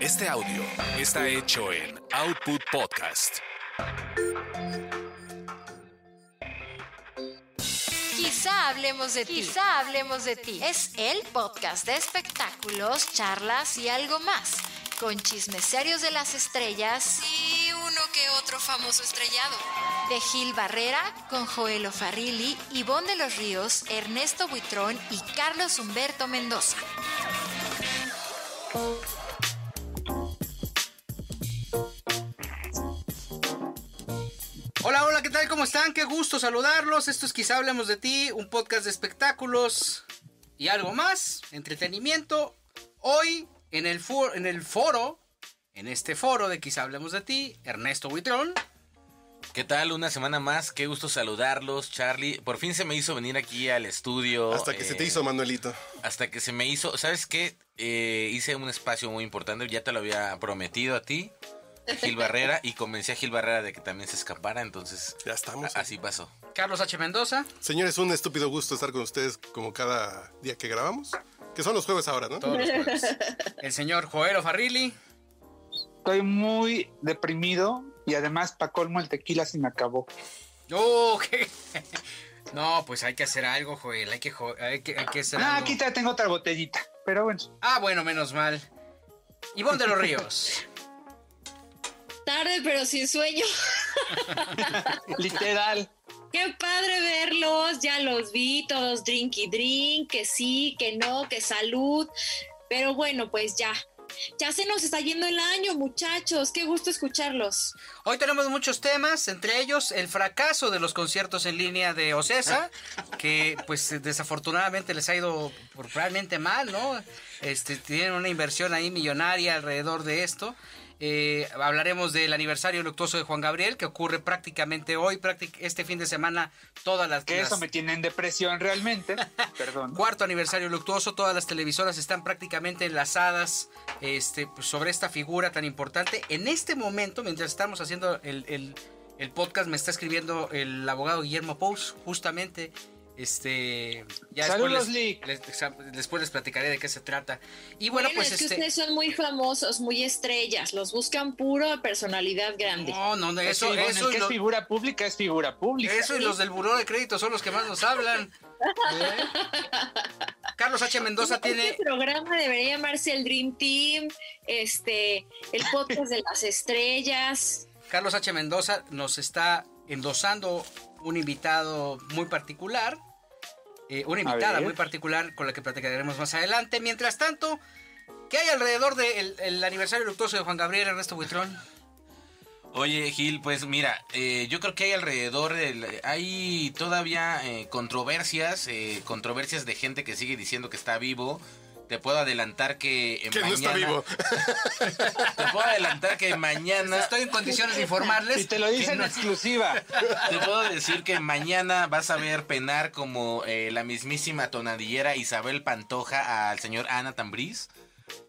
Este audio está hecho en Output Podcast. Quizá hablemos de ti. Quizá hablemos de ti. Es el podcast de espectáculos, charlas y algo más. Con chismes serios de las estrellas y uno que otro famoso estrellado. De Gil Barrera, con Joel Farrilli, Ivonne de los Ríos, Ernesto Buitrón y Carlos Humberto Mendoza. Hola, hola, ¿qué tal? ¿Cómo están? Qué gusto saludarlos. Esto es Quizá Hablemos de Ti, un podcast de espectáculos y algo más, entretenimiento. Hoy en el, foro, en el foro, en este foro de Quizá Hablemos de Ti, Ernesto Buitrón. ¿Qué tal? Una semana más, qué gusto saludarlos, Charlie. Por fin se me hizo venir aquí al estudio. Hasta que se te eh, hizo, Manuelito. Hasta que se me hizo, ¿sabes qué? Eh, hice un espacio muy importante, ya te lo había prometido a ti, Gil Barrera, y convencí a Gil Barrera de que también se escapara, entonces... Ya estamos. a- Así pasó. Carlos H. Mendoza. Señores, un estúpido gusto estar con ustedes como cada día que grabamos. Que son los jueves ahora, ¿no? Todos los jueves. El señor Joel Farrilli. Estoy muy deprimido y además pa' colmo el tequila se me acabó. Oh, qué- No, pues hay que hacer algo, Joel. Hay que, hay que, hay que hacer Ah, algo. aquí te tengo otra botellita. Pero bueno, Ah, bueno, menos mal. Ivonne de los Ríos. Tarde pero sin sueño. literal. Qué padre verlos, ya los vi, todos drink y drink, que sí, que no, que salud. Pero bueno, pues ya. Ya se nos está yendo el año, muchachos. Qué gusto escucharlos. Hoy tenemos muchos temas, entre ellos el fracaso de los conciertos en línea de Ocesa, que pues desafortunadamente les ha ido realmente mal, ¿no? Este, tienen una inversión ahí millonaria alrededor de esto. Eh, hablaremos del aniversario luctuoso de Juan Gabriel, que ocurre prácticamente hoy, práctic- este fin de semana, todas las... Que eso me tiene en depresión realmente. Perdón. Cuarto aniversario luctuoso, todas las televisoras están prácticamente enlazadas este, pues, sobre esta figura tan importante. En este momento, mientras estamos haciendo el, el- el podcast, me está escribiendo el abogado Guillermo Pous, justamente. Este, ya Saludos, después les, les- después les platicaré de qué se trata. Y bueno, Bueno, pues es que este. ustedes son muy famosos, muy estrellas. Los buscan puro personalidad grande. No, no, no, Pues eso, bueno, eso, lo- es figura pública es figura pública. eso y los del buró de crédito son los que más nos hablan. ¿Eh? Carlos H. Mendoza tiene Este programa debería llamarse el Dream Team, este, el podcast de las estrellas. Carlos H. Mendoza nos está endosando un invitado muy particular. eh, una invitada muy particular con la que platicaremos más adelante. Mientras tanto, ¿qué hay alrededor del el aniversario luctuoso de Juan Gabriel Ernesto Buitrón? Oye, Gil, pues mira, eh, yo creo que hay alrededor, del- hay todavía eh, controversias, eh, controversias de gente que sigue diciendo que está vivo. Te puedo adelantar que eh, Que no está mañana- vivo. Te puedo adelantar que mañana Estoy en condiciones de informarles. Y te lo dicen en exclusiva. Te puedo decir que mañana vas a ver penar como eh, la mismísima tonadillera Isabel Pantoja al señor Ana Tambriz.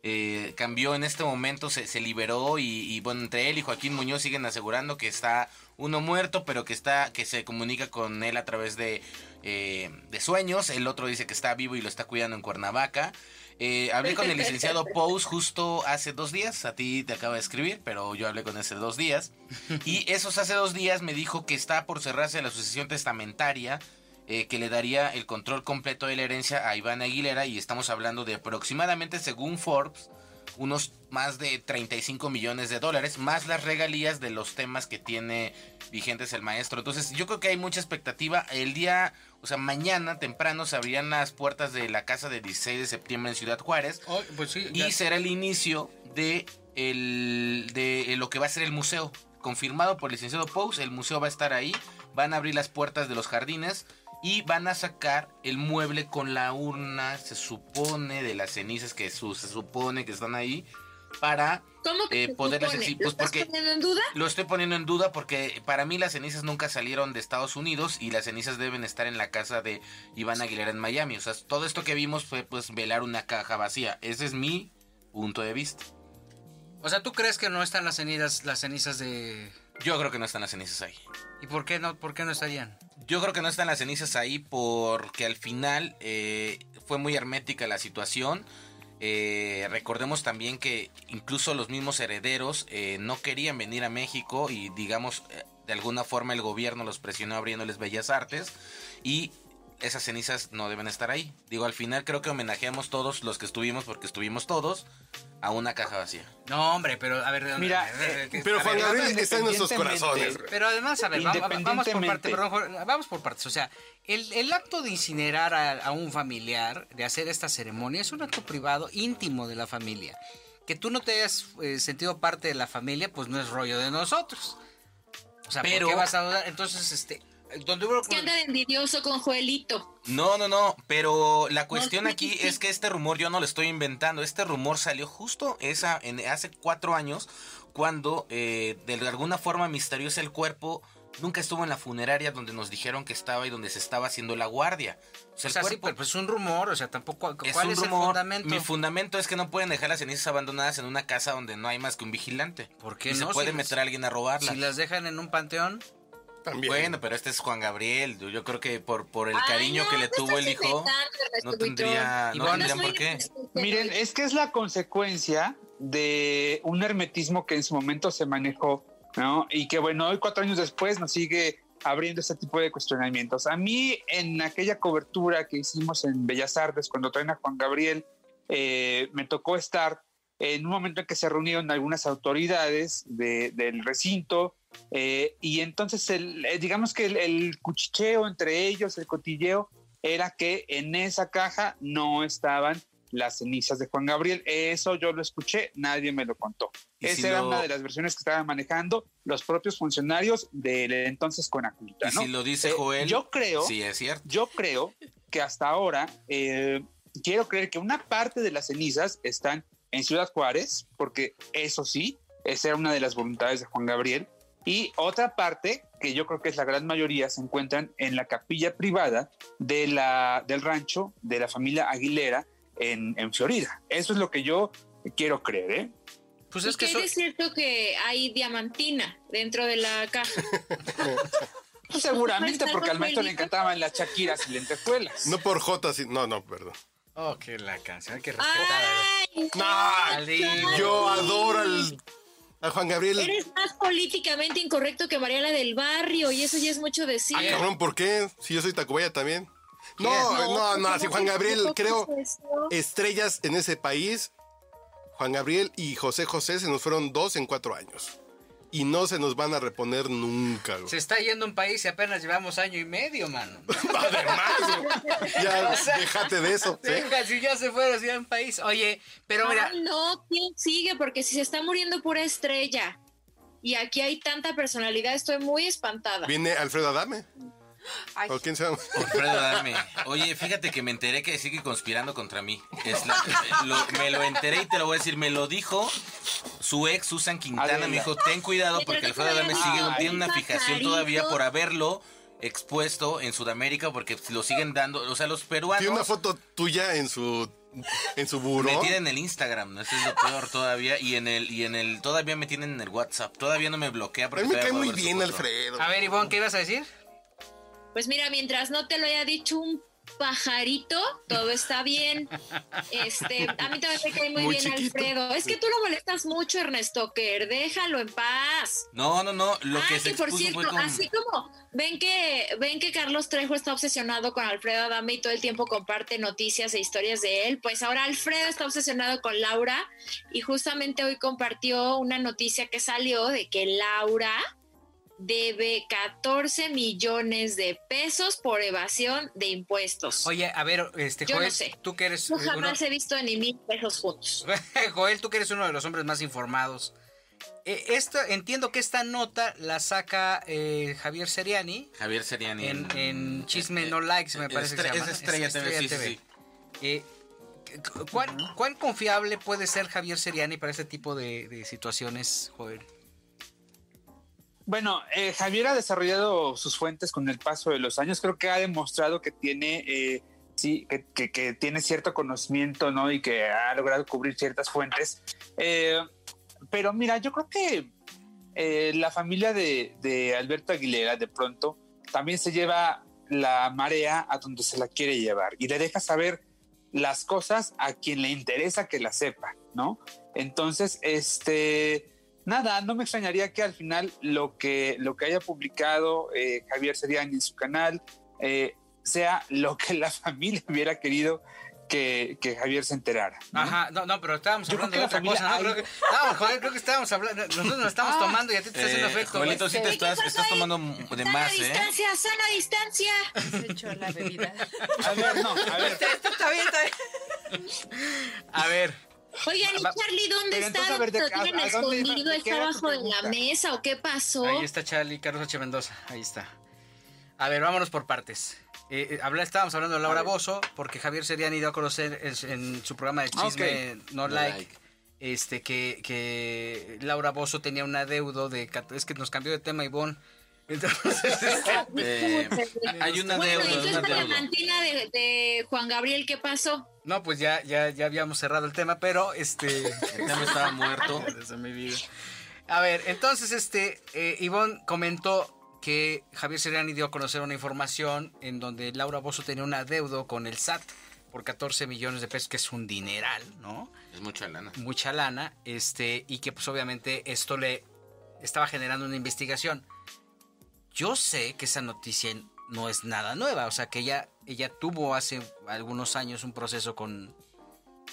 Eh, cambió en este momento, se, se liberó y, y, bueno, entre él y Joaquín Muñoz siguen asegurando que está uno muerto, pero que está, que se comunica con él a través de, eh, de sueños. El otro dice que está vivo y lo está cuidando en Cuernavaca. Eh, hablé con el licenciado Pous justo hace dos días. A ti te acaba de escribir, pero yo hablé con ese dos días. Y esos hace dos días me dijo que está por cerrarse la sucesión testamentaria. Eh, que le daría el control completo de la herencia a Iván Aguilera. Y estamos hablando de aproximadamente, según Forbes, unos más de 35 millones de dólares, más las regalías de los temas que tiene vigentes el maestro. Entonces, yo creo que hay mucha expectativa. El día, o sea, mañana temprano se abrirán las puertas de la casa del 16 de septiembre en Ciudad Juárez. Oh, pues sí, Y será el inicio de, el, de lo que va a ser el museo. Confirmado por el licenciado Pous, el museo va a estar ahí. Van a abrir las puertas de los jardines y van a sacar el mueble con la urna, se supone, de las cenizas que su- se supone que están ahí, para ¿Cómo que eh, se poderlas. ¿Lo Pues estás porque poniendo en duda? lo estoy poniendo en duda porque para mí las cenizas nunca salieron de Estados Unidos y las cenizas deben estar en la casa de Iván Aguilera en Miami. O sea, todo esto que vimos fue pues velar una caja vacía. Ese es mi punto de vista. O sea, ¿tú crees que no están las cenizas, las cenizas de... Yo creo que no están las cenizas ahí. ¿Y por qué no, por qué no estarían? Yo creo que no están las cenizas ahí porque al final eh, fue muy hermética la situación. Eh, recordemos también que incluso los mismos herederos eh, no querían venir a México y digamos de alguna forma el gobierno los presionó abriéndoles Bellas Artes y esas cenizas no deben estar ahí. Digo, al final creo que homenajeamos todos los que estuvimos, porque estuvimos todos, a una caja vacía. No, hombre, pero a ver. Mira, a ver, que- Pero Juan Gabriel está en nuestros corazones. Pero además, a ver, va- va- vamos por parte, perdón, vamos por partes. O sea, el, el acto de incinerar a, a un familiar, de hacer esta ceremonia, es un acto privado, íntimo de la familia. Que tú no te hayas eh, sentido parte de la familia, pues no es rollo de nosotros. O sea, Pero- ¿por qué vas a dudar? Entonces, este, donde hubo... Que anda de envidioso con Joelito. No, no, no, pero la cuestión aquí sí, es que este rumor yo no lo estoy inventando. Este rumor salió justo esa, en, hace cuatro años, cuando eh, de alguna forma misteriosa el cuerpo nunca estuvo en la funeraria donde nos dijeron que estaba y donde se estaba haciendo la guardia. O sea, O sea, el sí, pero pues es un rumor, o sea, tampoco... es ¿Cuál un es, el rumor. fundamento? Mi fundamento es que no pueden dejar las cenizas abandonadas en una casa donde no hay más que un vigilante. ¿Por qué Y se no? puede Si- meter a alguien a robarla. Si las dejan en un panteón... También. Bueno, pero este es Juan Gabriel. Yo, creo que por, por el Ay, cariño no, que le tuvo el hijo, no tendría, no tendrían por qué. Miren, es que es la consecuencia de un hermetismo que en su momento se manejó, ¿no? Y que bueno, hoy cuatro años después nos sigue abriendo este tipo de cuestionamientos. A mí, en aquella cobertura que hicimos en Bellas Artes, cuando traen a Juan Gabriel, eh, me tocó estar en un momento en que se reunieron algunas autoridades de- del recinto, eh, y entonces, el, eh, digamos que el, el cuchicheo entre ellos, el cotilleo, era que en esa caja no estaban las cenizas de Juan Gabriel. Eso yo lo escuché, nadie me lo contó. Esa si era lo- una de las versiones que estaban manejando los propios funcionarios del entonces Conaculta. Y ¿no? si lo dice Eh, Joel, yo creo, sí es cierto. yo creo que hasta ahora eh, quiero creer que una parte de las cenizas están en Ciudad Juárez, porque eso sí, esa era una de las voluntades de Juan Gabriel, y otra parte, que yo creo que es la gran mayoría, se encuentran en la capilla privada de la, del rancho de la familia Aguilera en, en Florida. Eso es lo que yo quiero creer, ¿eh? Pues ¿Y es que eso- es cierto que hay diamantina dentro de la caja? Pues seguramente porque al maestro le encantaban las chaquiras y lentejuelas. No por J, sí- no, no, perdón. Oh, que la canción, hay que respetar. ¡Ay! No, yo adoro al, a Juan Gabriel. Eres más políticamente incorrecto que Mariela del Barrio y eso ya es mucho decir. Ah, cabrón, ¿por qué? Si yo soy Tacubaya también. No, no, no, ¿cómo si Juan Gabriel, creo, estrellas en ese país, Juan Gabriel y José José se nos fueron dos en cuatro años. Y no se nos van a reponer nunca. güey. Se está yendo un país y apenas llevamos año y medio, mano. Además, güey, ya O sea, déjate de eso. si ya se fueron, si ya un país. Oye, pero mira, Ay, no, ¿quién sigue? Porque si se está muriendo pura estrella y aquí hay tanta personalidad, estoy muy espantada. Viene Alfredo Adame. Ay, ¿O quién se llama? Alfredo Adame. Oye, fíjate que me enteré que sigue conspirando contra mí. Es la- lo- me lo enteré y te lo voy a decir. Me lo dijo su ex Susan Quintana. Adela. Me dijo, ten cuidado porque Alfredo Adame sigue, a- tiene una fijación todavía por haberlo expuesto en Sudamérica porque lo siguen dando. O sea, los peruanos... Tiene una foto tuya en su en su buró. Me tienen en el Instagram, ¿no? Eso es lo peor todavía. Y en el, y en el, todavía me tienen en el WhatsApp. Todavía no me bloquea A porque mí me cae muy bien. Alfredo. a ver, Ivonne, ¿qué ibas a decir? Pues mira, mientras no te lo haya dicho un pajarito, todo está bien. Este, a mí también me cae muy, Muy bien chiquito. Alfredo. Es que tú lo molestas mucho, Ernesto Kerr, déjalo en paz. No, no, no. Lo que ah, se que por cierto, con... así como ven que ven que Carlos Trejo está obsesionado con Alfredo Adame y todo el tiempo comparte noticias e historias de él, pues ahora Alfredo está obsesionado con Laura y justamente hoy compartió una noticia que salió de que Laura debe 14 millones de pesos por evasión de impuestos. Oye, a ver, este, Yo no Joel, sé. tú que eres Yo eh, uno... jamás he visto ni mil pesos juntos. Joel, tú que eres uno de los hombres más informados. Eh, esto, entiendo que esta nota la saca eh, Javier Seriani Javier Seriani. en, en Chisme No Likes, me parece que se llama. es Estrella TV, sí, sí, sí. Eh, ¿cuán, cuán confiable puede ser Javier Seriani para este tipo de, de situaciones, Joel? Bueno, eh, Javier ha desarrollado sus fuentes con el paso de los años. Creo que ha demostrado que tiene, eh, sí, que, tiene cierto conocimiento, ¿no? Y que ha logrado cubrir ciertas fuentes. Eh, pero mira, yo creo que la familia de, de Alberto Aguilera, de pronto, también se lleva la marea a donde se la quiere llevar y le deja saber las cosas a quien le interesa que las sepa, ¿no? Entonces, este, nada, no me extrañaría que al final lo que, lo que haya publicado eh, Javier Seriani en su canal eh, sea lo que la familia hubiera querido que, que Javier se enterara. ¿no? Ajá, no, no, pero estábamos Yo hablando de otra la cosa, ¿no? Creo que, estábamos, joder, creo que estábamos hablando, nosotros nos estamos tomando y a ti te está haciendo Eh, efecto. Joelito, sí te ¿Qué estás, estás tomando de Sana más, ¿eh? distancia, sana distancia. Se echó la bebida. A ver, no, a ver. Esto está bien, está bien. A ver, Oigan, ¿y Charlie dónde Pero está? entonces, a ver, ¿de- ¿Lo tienen escondido? ¿Está abajo de la mesa o qué pasó? ahí está Charlie, Carlos H. Mendoza, ahí está. A ver, vámonos por partes. Eh, eh, habla- estábamos hablando de Laura Bozo, porque Javier Seriani dio a conocer en, en su programa de Ah, chisme No, No like, Like. este que, que Laura Bozo tenía un adeudo de... Es que nos cambió de tema Ivonne. Entonces, Eh, hay una bueno, deuda, entonces una la mantina de, de Juan Gabriel, ¿qué pasó? no, pues ya, ya, ya habíamos cerrado el tema, pero este... El tema estaba muerto. Es mi vida. A ver, entonces este eh, Ivonne comentó que Javier Seriani dio a conocer una información en donde Laura Bozo tenía un adeudo con el SAT por 14 millones de pesos, que es un dineral, ¿no? Es mucha lana. Mucha lana, este, y que pues obviamente esto le estaba generando una investigación. Yo sé que esa noticia no es nada nueva, o sea que ella, ella tuvo hace algunos años un proceso con...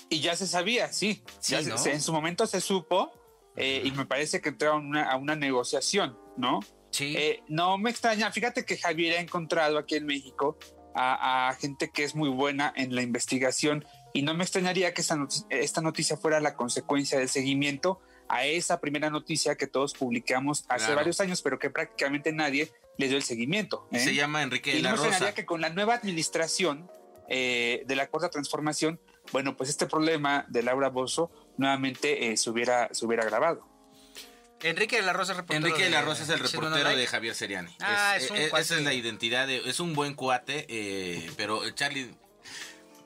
Y ya se sabía, sí. Sí, Ya se- ¿no? se- en su momento se supo eh, y me parece que entraron una- a una negociación, ¿no? Sí, Eh, no me extraña, fíjate que Javier ha encontrado aquí en México a, a gente que es muy buena en la investigación y no me extrañaría que esta noticia, esta noticia fuera la consecuencia del seguimiento a esa primera noticia que todos publicamos hace Claro. varios años, pero que prácticamente nadie le dio el seguimiento. ¿eh? Se llama Enrique de Y no la Rosa. que con la nueva administración eh, de la cuarta transformación, bueno, pues este problema de Laura Bozo nuevamente eh, se, hubiera, se hubiera agravado. Enrique de la Rosa es reportero Enrique de la Rosa es el reportero Like. de Javier Seriani. Ah, es un eh, cuate. Esa es la identidad, de- es un buen cuate, eh, pero eh, Charlie,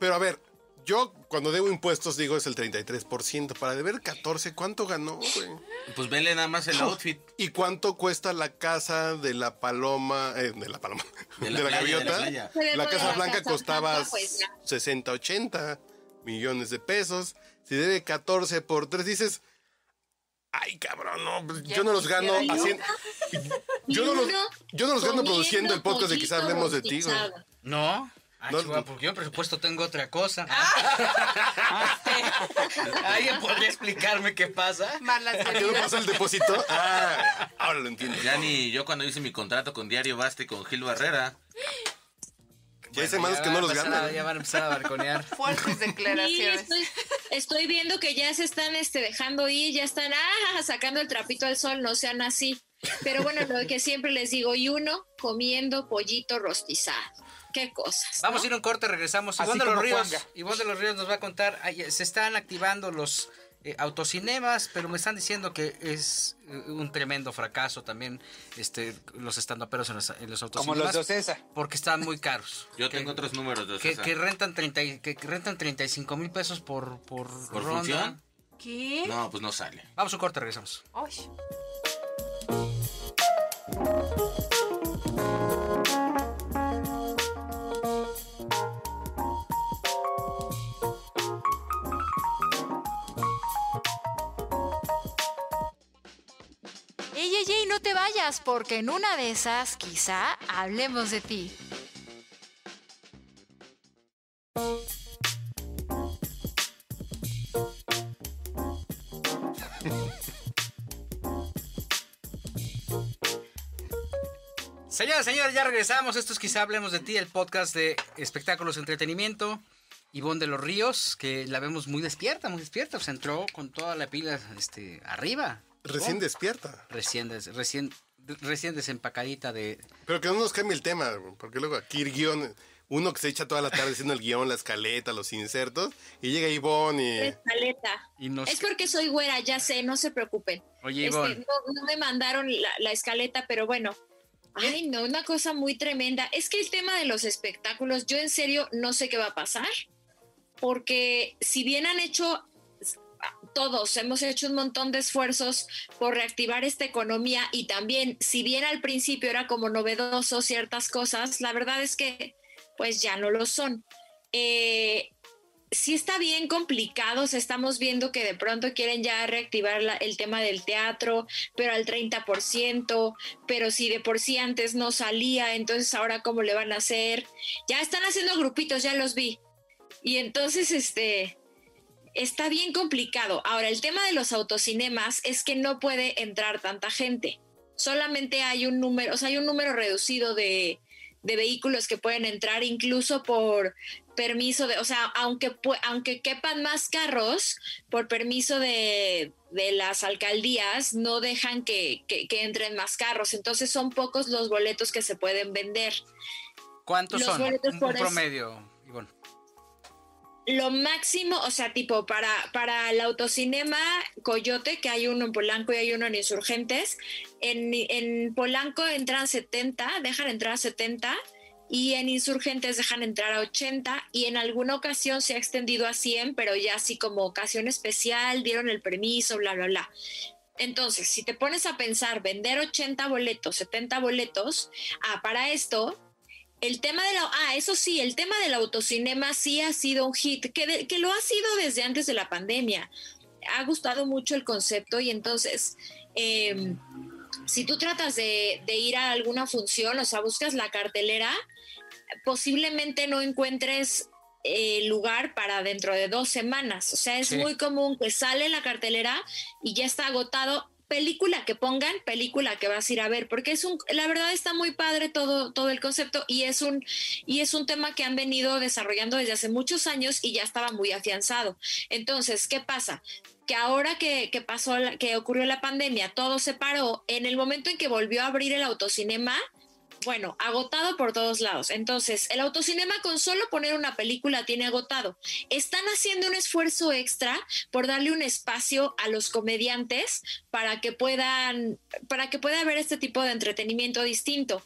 Pero a ver, yo cuando debo impuestos digo es el 33%. Para deber 14, ¿cuánto ganó, güey? pues vele nada más el outfit. ¿Y cuánto cuesta la casa de la paloma, eh, de la paloma, de la, playa, gaviota? de la playa. Casa Blanca costaba Blanca, pues, ya. 60, 80 millones de pesos. Si debe 14 por 3, dices, ay, cabrón, no, pues, yo no los gano haciendo... Yo no los, yo no los gano produciendo el podcast de quizás hablemos de ti, güey. No. Ah, No, chihuahua, porque yo en presupuesto tengo otra cosa. ¿Alguien podría explicarme qué pasa? ¿Qué no pasó el depósito? Ah, ahora lo entiendo. Ya ni yo cuando hice mi contrato con Diario Basta y con Gil Barrera, Ya hay semanas que no los van a empezar a- ganan. Ya van a empezar a balconear. Fuertes Sí, declaraciones. estoy, estoy viendo que ya se están este, dejando ir, ya están ah, sacando el trapito al sol, no sean así. Pero bueno, lo que siempre les digo, y uno comiendo pollito rostizado. Qué cosas. Vamos a ir a un corte, regresamos. Así Ivonne de los como Ríos. Juanga. Ivonne de los Ríos nos va a contar. se están activando los eh, autocinemas, pero me están diciendo que es eh, un tremendo fracaso también este, los estandoperos en los, en los Como autocinemas. los de Ocesa. Porque están muy caros. yo Que- tengo otros números de que, César. que rentan 30 y- que rentan 35 mil pesos por, por, ¿Por ronda. función? ¿Qué? No, pues no sale. Vamos a un corte, regresamos. Ay. No te vayas, porque en una de esas quizá hablemos de ti. Señoras, señores, ya regresamos. Esto es quizá hablemos de ti, el podcast de espectáculos, entretenimiento. Ivonne de los Ríos, que la vemos muy despierta, muy despierta. Se entró con toda la pila este, arriba. Recién Oh, despierta. recién, des- recién, recién desempacadita de... Pero que no nos cambie el tema, porque luego aquí el guion, uno que se echa toda la tarde haciendo el guion, la escaleta, los insertos, y llega Ivonne y... Escaleta. Y nos... Es porque soy güera, ya sé, no se preocupen. Oye, Este, Ivonne, no, no me mandaron la, la escaleta, pero bueno. Ay, no, una cosa muy tremenda. Es que el tema de los espectáculos, yo en serio no sé qué va a pasar. Porque si bien han hecho, todos hemos hecho un montón de esfuerzos por reactivar esta economía y también, si bien al principio era como novedoso ciertas cosas, la verdad es que pues ya no lo son. Eh, sí está bien complicado, estamos viendo que de pronto quieren ya reactivar el tema del teatro, pero al 30%, pero si de por sí antes no salía, entonces ahora cómo le van a hacer. Ya están haciendo grupitos, ya los vi. Y entonces, este, está bien complicado. Ahora, el tema de los autocinemas es que no puede entrar tanta gente. Solamente hay un número, o sea, hay un número reducido de, de vehículos que pueden entrar, incluso por permiso de, o sea, aunque, aunque quepan más carros, por permiso de, de las alcaldías, no dejan que, que- que entren más carros. Entonces son pocos los boletos que se pueden vender. ¿Cuántos Los son? boletos Un, por un promedio. Lo máximo, o sea, tipo para, para el autocinema Coyote, que hay uno en Polanco y hay uno en Insurgentes, en, en Polanco entran 70, dejan entrar 70 y en Insurgentes dejan entrar a 80 y en alguna ocasión se ha extendido a 100, pero ya así como ocasión especial, dieron el permiso, bla, bla, bla. Entonces, si te pones a pensar vender 80 boletos, 70 boletos, ah, para esto, el tema de la... Ah, eso sí, el tema del autocinema sí ha sido un hit, que, de- que lo ha sido desde antes de la pandemia. Ha gustado mucho el concepto y entonces, eh, si tú tratas de, de ir a alguna función, o sea, buscas la cartelera, posiblemente no encuentres eh, lugar para dentro de dos semanas. O sea, es Sí. muy común que sale la cartelera y ya está agotado. Película que pongan, película que vas a ir a ver, porque es un, la verdad está muy padre todo, todo el concepto y es un, y es un tema que han venido desarrollando desde hace muchos años y ya estaba muy afianzado. Entonces, ¿qué pasa? Que ahora que, que pasó, que ocurrió la pandemia, todo se paró. En el momento en que volvió a abrir el autocinema, bueno, agotado por todos lados. Entonces, el autocinema con solo poner una película tiene agotado. Están haciendo un esfuerzo extra por darle un espacio a los comediantes para que puedan, para que pueda haber este tipo de entretenimiento distinto.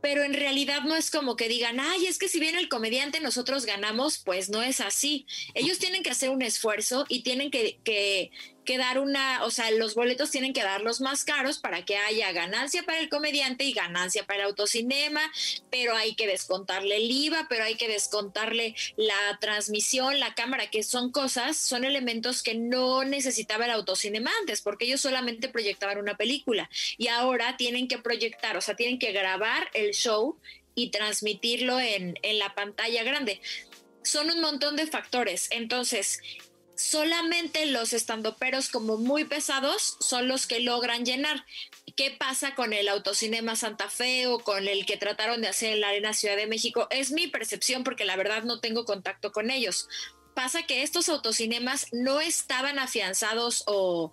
Pero en realidad no es como que digan, ay, es que si viene el comediante nosotros ganamos, pues no es así. Ellos tienen que hacer un esfuerzo y tienen que, que, que dar una, o sea, los boletos tienen que darlos más caros para que haya ganancia para el comediante y ganancia para el autocinema, pero hay que descontarle el IVA, pero hay que descontarle la transmisión, la cámara, que son cosas, son elementos que no necesitaba el autocinema antes, porque ellos solamente proyectaban una película y ahora tienen que proyectar, o sea, tienen que grabar el show y transmitirlo en, en la pantalla grande. Son un montón de factores. Entonces, solamente los estandoperos como muy pesados son los que logran llenar. ¿Qué pasa con el autocinema Santa Fe o con el que trataron de hacer en la Arena Ciudad de México? Es mi percepción porque la verdad no tengo contacto con ellos. Pasa que estos autocinemas no estaban afianzados o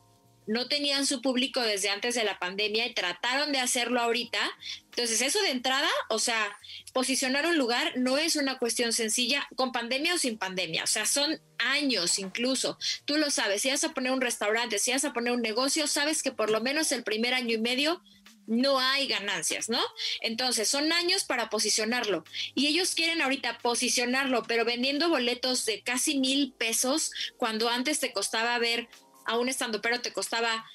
no tenían su público desde antes de la pandemia y trataron de hacerlo ahorita. Entonces, eso de entrada, o sea, posicionar un lugar no es una cuestión sencilla, con pandemia o sin pandemia, o sea, son años incluso. Tú lo sabes, si vas a poner un restaurante, si vas a poner un negocio, sabes que por lo menos el primer año y medio no hay ganancias, ¿no? Entonces, son años para posicionarlo. Y ellos quieren ahorita posicionarlo, pero vendiendo boletos de casi mil pesos, cuando antes te costaba ver a un estando, pero te costaba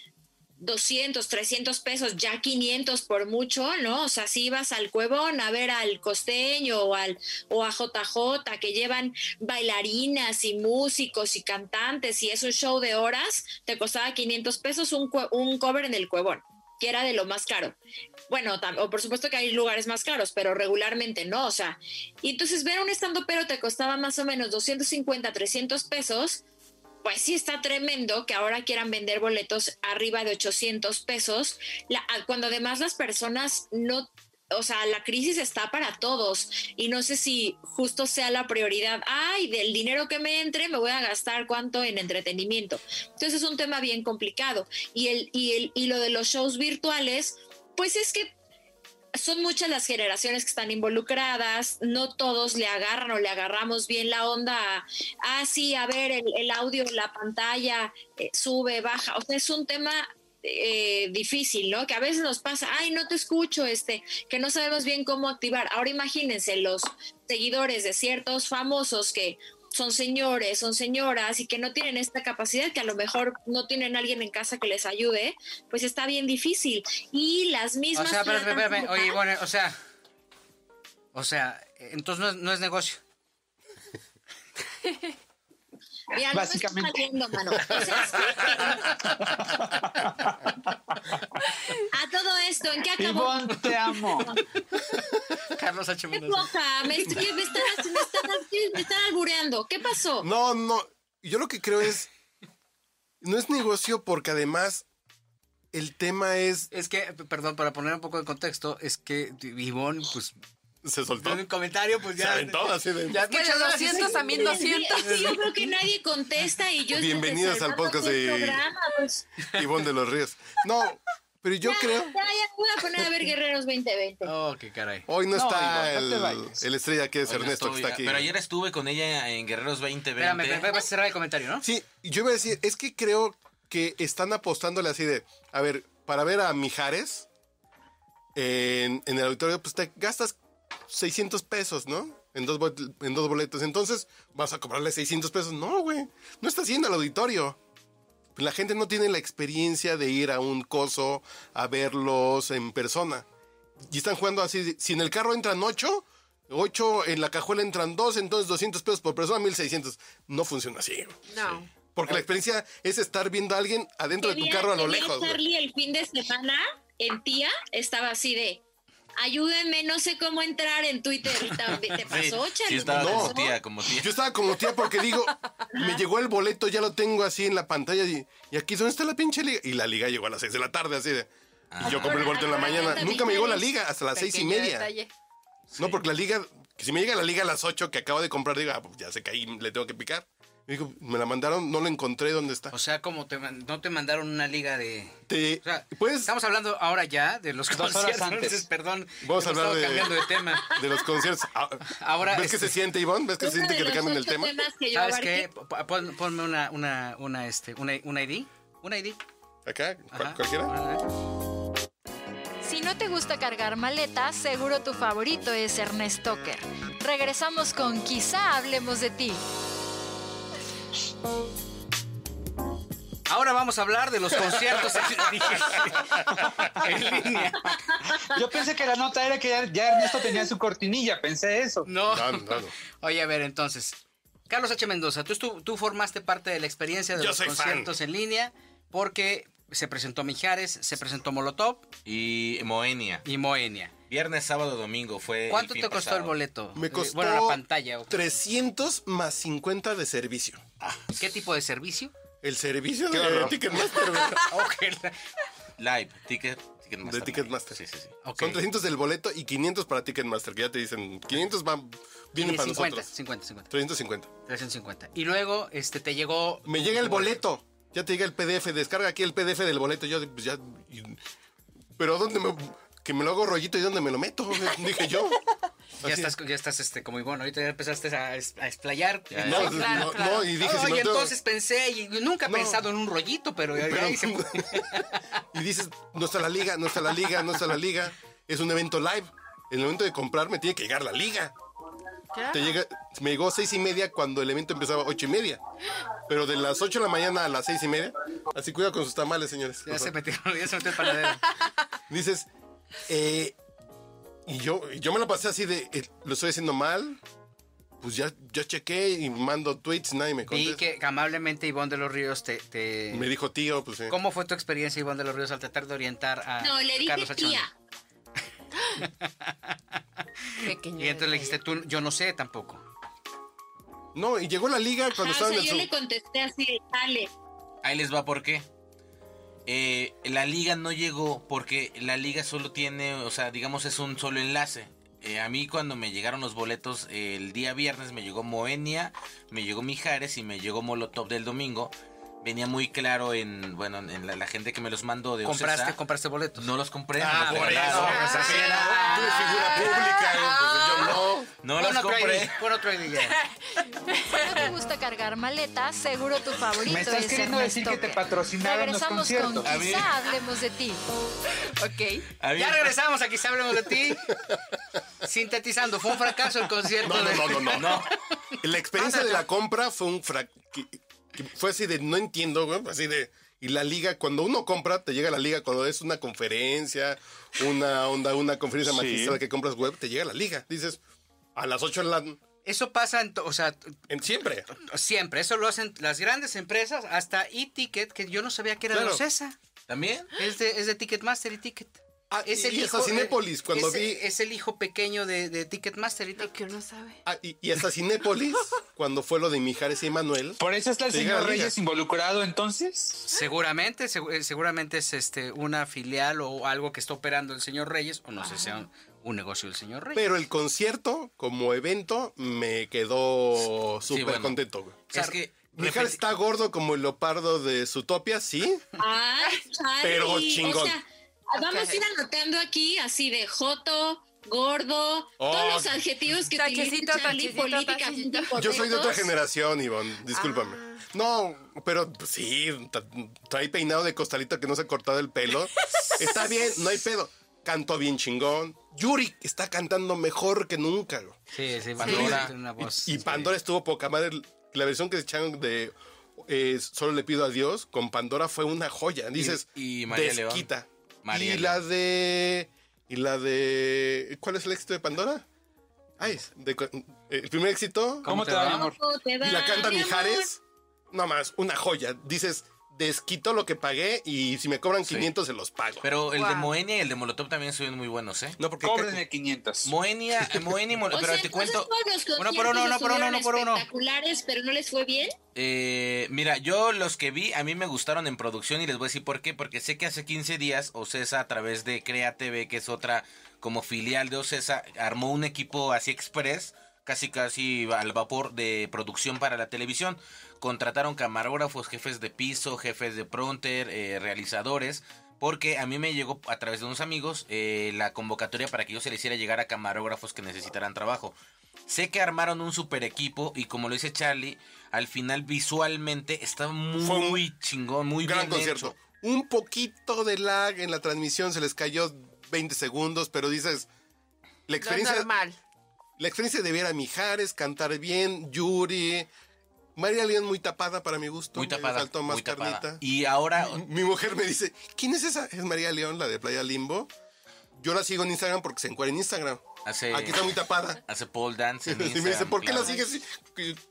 200, 300 pesos, ya 500 por mucho, ¿no? O sea, si ibas al Cuevón a ver al costeño o, al, o a JJ, que llevan bailarinas y músicos y cantantes y es un show de horas, te costaba 500 pesos un, cover en el Cuevón, que era de lo más caro. Bueno, o por supuesto que hay lugares más caros, pero regularmente no, o sea. Y entonces ver un estando pero te costaba más o menos 250, 300 pesos, pues sí está tremendo que ahora quieran vender boletos arriba de 800 pesos, la- cuando además las personas no, o sea, la crisis está para todos y no sé si justo sea la prioridad, ay, del dinero que me entre me voy a gastar cuánto en entretenimiento. Entonces es un tema bien complicado. Y, el, y, el, y lo de los shows virtuales, pues es que son muchas las generaciones que están involucradas, no todos le agarran o le agarramos bien la onda ah, sí, a ver, el, el audio, la pantalla, eh, sube, baja, o sea, es un tema eh, difícil, ¿no? Que a veces nos pasa, ay, no te escucho, este, que no sabemos bien cómo activar. Ahora imagínense los seguidores de ciertos famosos que son señores, son señoras y que no tienen esta capacidad, que a lo mejor no tienen alguien en casa que les ayude, pues está bien difícil. Y las O mismas... sea, espérame, espérame, plataformas- Oye, bueno, o sea. O sea, entonces no es, no es negocio. Mira, no me Básicamente. saliendo, mano. O sea, sí. A todo esto, ¿en qué acabó? Ivonne, te amo. Carlos H. ¿Qué floja? Me, estoy- me están, me, están, me están albureando. ¿Qué pasó? No, no. Yo lo que creo es. No es negocio porque además el tema es. Es que, perdón, para poner un poco de contexto, es que Ivonne, pues, Se soltó. en un comentario, pues Se ya. aventó así de. ya, Que de muchas gracias. 200 también Es 200. que yo creo que nadie contesta y yo estoy Bienvenidos al podcast de- programa, pues. Ivonne de los Ríos. No, pero yo Ya, creo. Ya, ya, voy a poner a ver Guerreros 2020. Oh, qué caray. Hoy no, No, está no el, estrella que es Hoy Ernesto, estoy- que está aquí. Pero ayer estuve con ella en Guerreros 2020. Espérame, espérame, vas a cerrar el comentario, ¿no? Sí, yo iba a decir, es que creo que están apostándole así de, a ver, para ver a Mijares en, en el auditorio, pues te gastas 600 pesos, ¿no? En dos, en dos boletos. Entonces, ¿vas a cobrarle 600 pesos? No, güey, no estás yendo al auditorio. La gente no tiene la experiencia de ir a un coso a verlos en persona. Y están jugando así, si en el carro entran 8, 8 en la cajuela entran 2, entonces 200 pesos por persona, 1600. No funciona así. No. Porque la experiencia es estar viendo a alguien adentro de tu carro a lo lejos. Charlie el fin de semana en tía estaba así de ayúdenme, no sé cómo entrar en Twitter. ¿Te Sí, pasó, Charlie? sí estaba ¿Te No. como pasó? tía, como tía. Yo estaba como tía porque digo, me llegó el boleto, ya lo tengo así en la pantalla y, y aquí ¿dónde está la pinche liga? Y la liga llegó a las 6 de la tarde así de... Y yo compré el boleto en la mañana. Nunca me llegó la liga hasta las seis y media. detalle. No, porque la liga, que si me llega la liga a las 8 que acabo de comprar, digo, ah, pues ya se caí, le tengo que picar. Digo, me la mandaron, no la encontré, ¿dónde está? O sea, como te, no te mandaron una liga de... Te, O sea, pues, estamos hablando ahora ya de los Dos horas conciertos, antes. perdón. Vamos a hablar de- cambiando de tema. de los conciertos. Ah, Ahora, ¿Ves que este- se siente, Ivonne? ¿Ves que se siente que le los cambien el tema? que yo ¿Sabes abarqué. qué? Pon- ponme una, una, una, este, una, una ID. Una ID. ¿Acá? ¿Cuál- Ajá. ¿Cualquiera? Si no te gusta cargar maletas, seguro tu favorito es Ernest Toker. Regresamos con Quizá hablemos de ti. Ahora vamos a hablar de los conciertos en, en línea. Yo pensé que la nota era que ya, ya Ernesto tenía su cortinilla, pensé eso. No. No, no, no. Oye, a ver, entonces. Carlos H. Mendoza, tú, tú formaste parte de la experiencia de Yo los fan. conciertos en línea porque se presentó Mijares, se presentó Molotov Y Moenia. y Moenia. Viernes, sábado, domingo fue. el ¿Cuánto fin te costó pasado. el boleto? Me Eh, costó Bueno, la pantalla. ¿o? 300 más 50 de servicio. ¿Qué tipo de servicio? El servicio de horror. Ticketmaster, güey. Live, ticket, Ticketmaster. De Ticketmaster. Sí, sí, sí. Ok. Son 300 del boleto y 500 para Ticketmaster, que ya te dicen, 500 van, vienen para 50, nosotros. 50, 50. 350. 350. Y luego este, te llegó... Me llega el boleto. Ya te llega el PDF. Descarga aquí el PDF del boleto. Yo, pues ya. y- pero ¿dónde me.? Que me lo hago rollito y dónde me lo meto, dije yo. Ya Así. estás, ya estás este, como Ivonne, ahorita ya empezaste a, es- a explayar. Ya, No, claro, no, claro. no, y dije, si Oye, no tengo- entonces pensé, y nunca he No. pensado en un rollito, pero, ya- Pero- ahí se- y dices, no está la liga, no está la liga, no está la liga. Es un evento live. En el momento de comprar me tiene que llegar la liga. Te llega, me llegó seis y media cuando el evento empezaba ocho y media. Pero de las ocho de la mañana a las seis y media. Así cuida con sus tamales, señores. ya se metió, ya se metió el panadero. Dices, eh, y yo, y yo me la pasé así de, eh, lo estoy haciendo mal. Pues ya, ya chequé y mando tweets, nadie me contesta. que amablemente Ivonne de los Ríos te... te- Me dijo tío, pues sí. ¿Cómo fue tu experiencia, Ivonne de los Ríos, al tratar de orientar a No, le dije Carlos tía. Pequeño Y entonces le dijiste, tú, yo no sé tampoco. No, y llegó la liga cuando Ah, o estaba sea, en el yo le contesté así, dale. Ahí les va por qué. Eh, la liga no llegó porque la liga solo tiene, o sea, digamos es un solo enlace. Eh, a mí cuando me llegaron los boletos eh, el día viernes me llegó Moenia, me llegó Mijares y me llegó Molotov del domingo. Venía muy claro en, bueno, en la, la gente que me los mandó de ¿Compraste, Ocesa. compraste boletos? No los compré. Ah, me los por regalaron. eso, así era. Tú eres figura pública, pues yo no. No los otro compré. ID, pon otro ID ya. Si no te gusta cargar maletas, seguro tu favorito Me estás es queriendo decir que te patrocinaron los Regresamos con conciertos. A mí- Quizá hablemos de ti. Ok. A Ya regresamos, aquí sí hablemos de ti. Sintetizando, fue un fracaso el concierto. No, no, no, no, no. La experiencia de la compra fue un frac... que- Fue así de, no entiendo, güey, así de... Y la liga, cuando uno compra, te llega la liga. Cuando es una conferencia, una onda, una conferencia Sí. magistral que compras web, te llega la liga. Dices, a las 8 de la, Eso pasa, en o sea, En siempre. siempre. Eso lo hacen las grandes empresas, hasta e-ticket, que yo no sabía que era de Claro. Ocesa. ¿También? Es de, es de Ticketmaster y Ticket. Ah, Es y- el y hijo, hasta Cinépolis, eh, cuando es, vi... Es el hijo pequeño de, de Ticketmaster y que uno sabe. ah, y, y hasta Cinépolis, cuando fue lo de Mijares y Manuel. Por eso está el señor. Reyes involucrado entonces. Seguramente, segu- eh, seguramente es este una filial o algo que está operando el señor Reyes, o no sé si sea un, un negocio del señor Reyes. Pero el concierto, como evento, me quedó súper bueno. contento, es que... Mijares está gordo como el leopardo de Zootopia, sí. Ay, Pero chingón. O sea, vamos a ir anotando aquí así de joto, gordo, Oh. todos los adjetivos que Tachecito, utiliza Charlie políticamente. Yo soy de otra generación, Ivonne, discúlpame. Ah. No, pero sí, trae peinado de costalito que no se ha cortado el pelo. Está bien, no hay pedo. Cantó bien chingón. Yuri está cantando mejor que nunca. Sí, sí, Pandora. tiene una voz. Y Pandora estuvo poca madre. La versión que se echaron de eh, Solo le pido a Dios con Pandora fue una joya. Dices, Y- y María León. Y la de. Y la de. ¿Cuál es el éxito de Pandora? Ay, de- eh, el primer éxito. ¿Cómo te va, mi amor? ¿Cómo te Y la canta? Mijares. No más, una joya. Dices, desquito lo que pagué y si me cobran 500 se los pago. Pero el de. Moenia y el de Molotov también son muy buenos, ¿eh? no, porque. Cóbrenme 500. Moenia, Moenia y Molotov. Pero sea, te cuento. Uno por uno, uno por uno, uno por uno. espectaculares, pero no les fue bien. Eh, mira, yo los que vi, a mí me gustaron en producción y les voy a decir por qué. Porque sé que hace 15 días Ocesa, a través de Crea TV, que es otra como filial de Ocesa, armó un equipo así express, casi casi al vapor de producción para la televisión. Contrataron camarógrafos, jefes de piso, jefes de pronter, eh, realizadores. Porque a mí me llegó a través de unos amigos eh, la convocatoria para que yo se le hiciera llegar a camarógrafos que necesitaran trabajo. Sé que armaron un super equipo y como lo dice Charlie, al final visualmente está muy, Fue un chingón, muy gran bien concierto. hecho. Un poquito de lag en la transmisión, se les cayó 20 segundos, pero dices, la experiencia, normal. la experiencia de ver a Mijares cantar bien, Yuri, María León muy tapada para mi gusto. Muy me tapada, faltó más muy tapada. carnita. Y ahora, Mi mujer me dice, ¿quién es esa? Es María León, la de Playa Limbo. Yo la sigo en Instagram porque se encuentra en Instagram. hace, Aquí está muy tapada. hace pole dance en Y me dice, Instagram, ¿por qué la claro. sigues?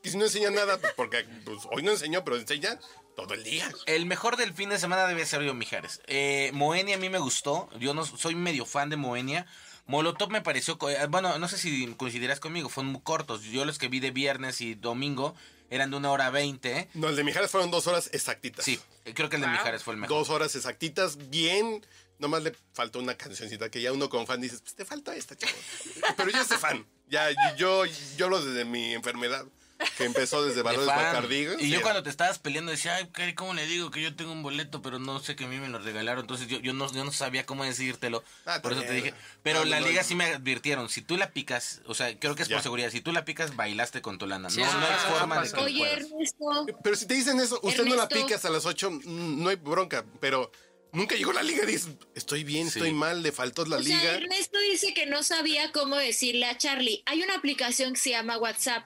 Y, si no enseña nada, pues porque pues, hoy no enseñó, pero enseña todo el día. El mejor del fin de semana debe ser yo Mijares. Eh, Moenia a mí me gustó. Yo no soy medio fan de Moenia. Molotov me pareció, eh, bueno, no sé si coincidirás conmigo, fueron muy cortos. Yo los que vi de viernes y domingo eran de una hora veinte. No, el de Mijares fueron dos horas exactitas. Sí, creo que el de Wow. Mijares fue el mejor. Dos horas exactitas, bien. Nomás le faltó una cancioncita que ya uno como fan dices, pues te falta esta, chavo. Pero yo soy fan. Ya, yo, yo lo desde mi enfermedad, que empezó desde de Valores. Bacardí. Y yo cuando te estabas peleando decía, ay, Cari, ¿cómo le digo que yo tengo un boleto, pero no sé que a mí me lo regalaron? Entonces yo, yo, no, yo no sabía cómo decírtelo. Ah, por eso te dije. Pero No, la no, liga no. sí me advirtieron, si tú la picas, o sea, creo que es Ya. por seguridad, si tú la picas, bailaste con tu lana. Sí, no, no hay forma de que Oye. Ernesto, Pero si te dicen eso, usted no la Ernesto. pica hasta las 8, mm, no hay bronca. Pero nunca llegó la liga. Dices, estoy bien, Sí. estoy mal, le faltó la o sea, liga. Ernesto dice que no sabía cómo decirle a Charlie. Hay una aplicación que se llama WhatsApp.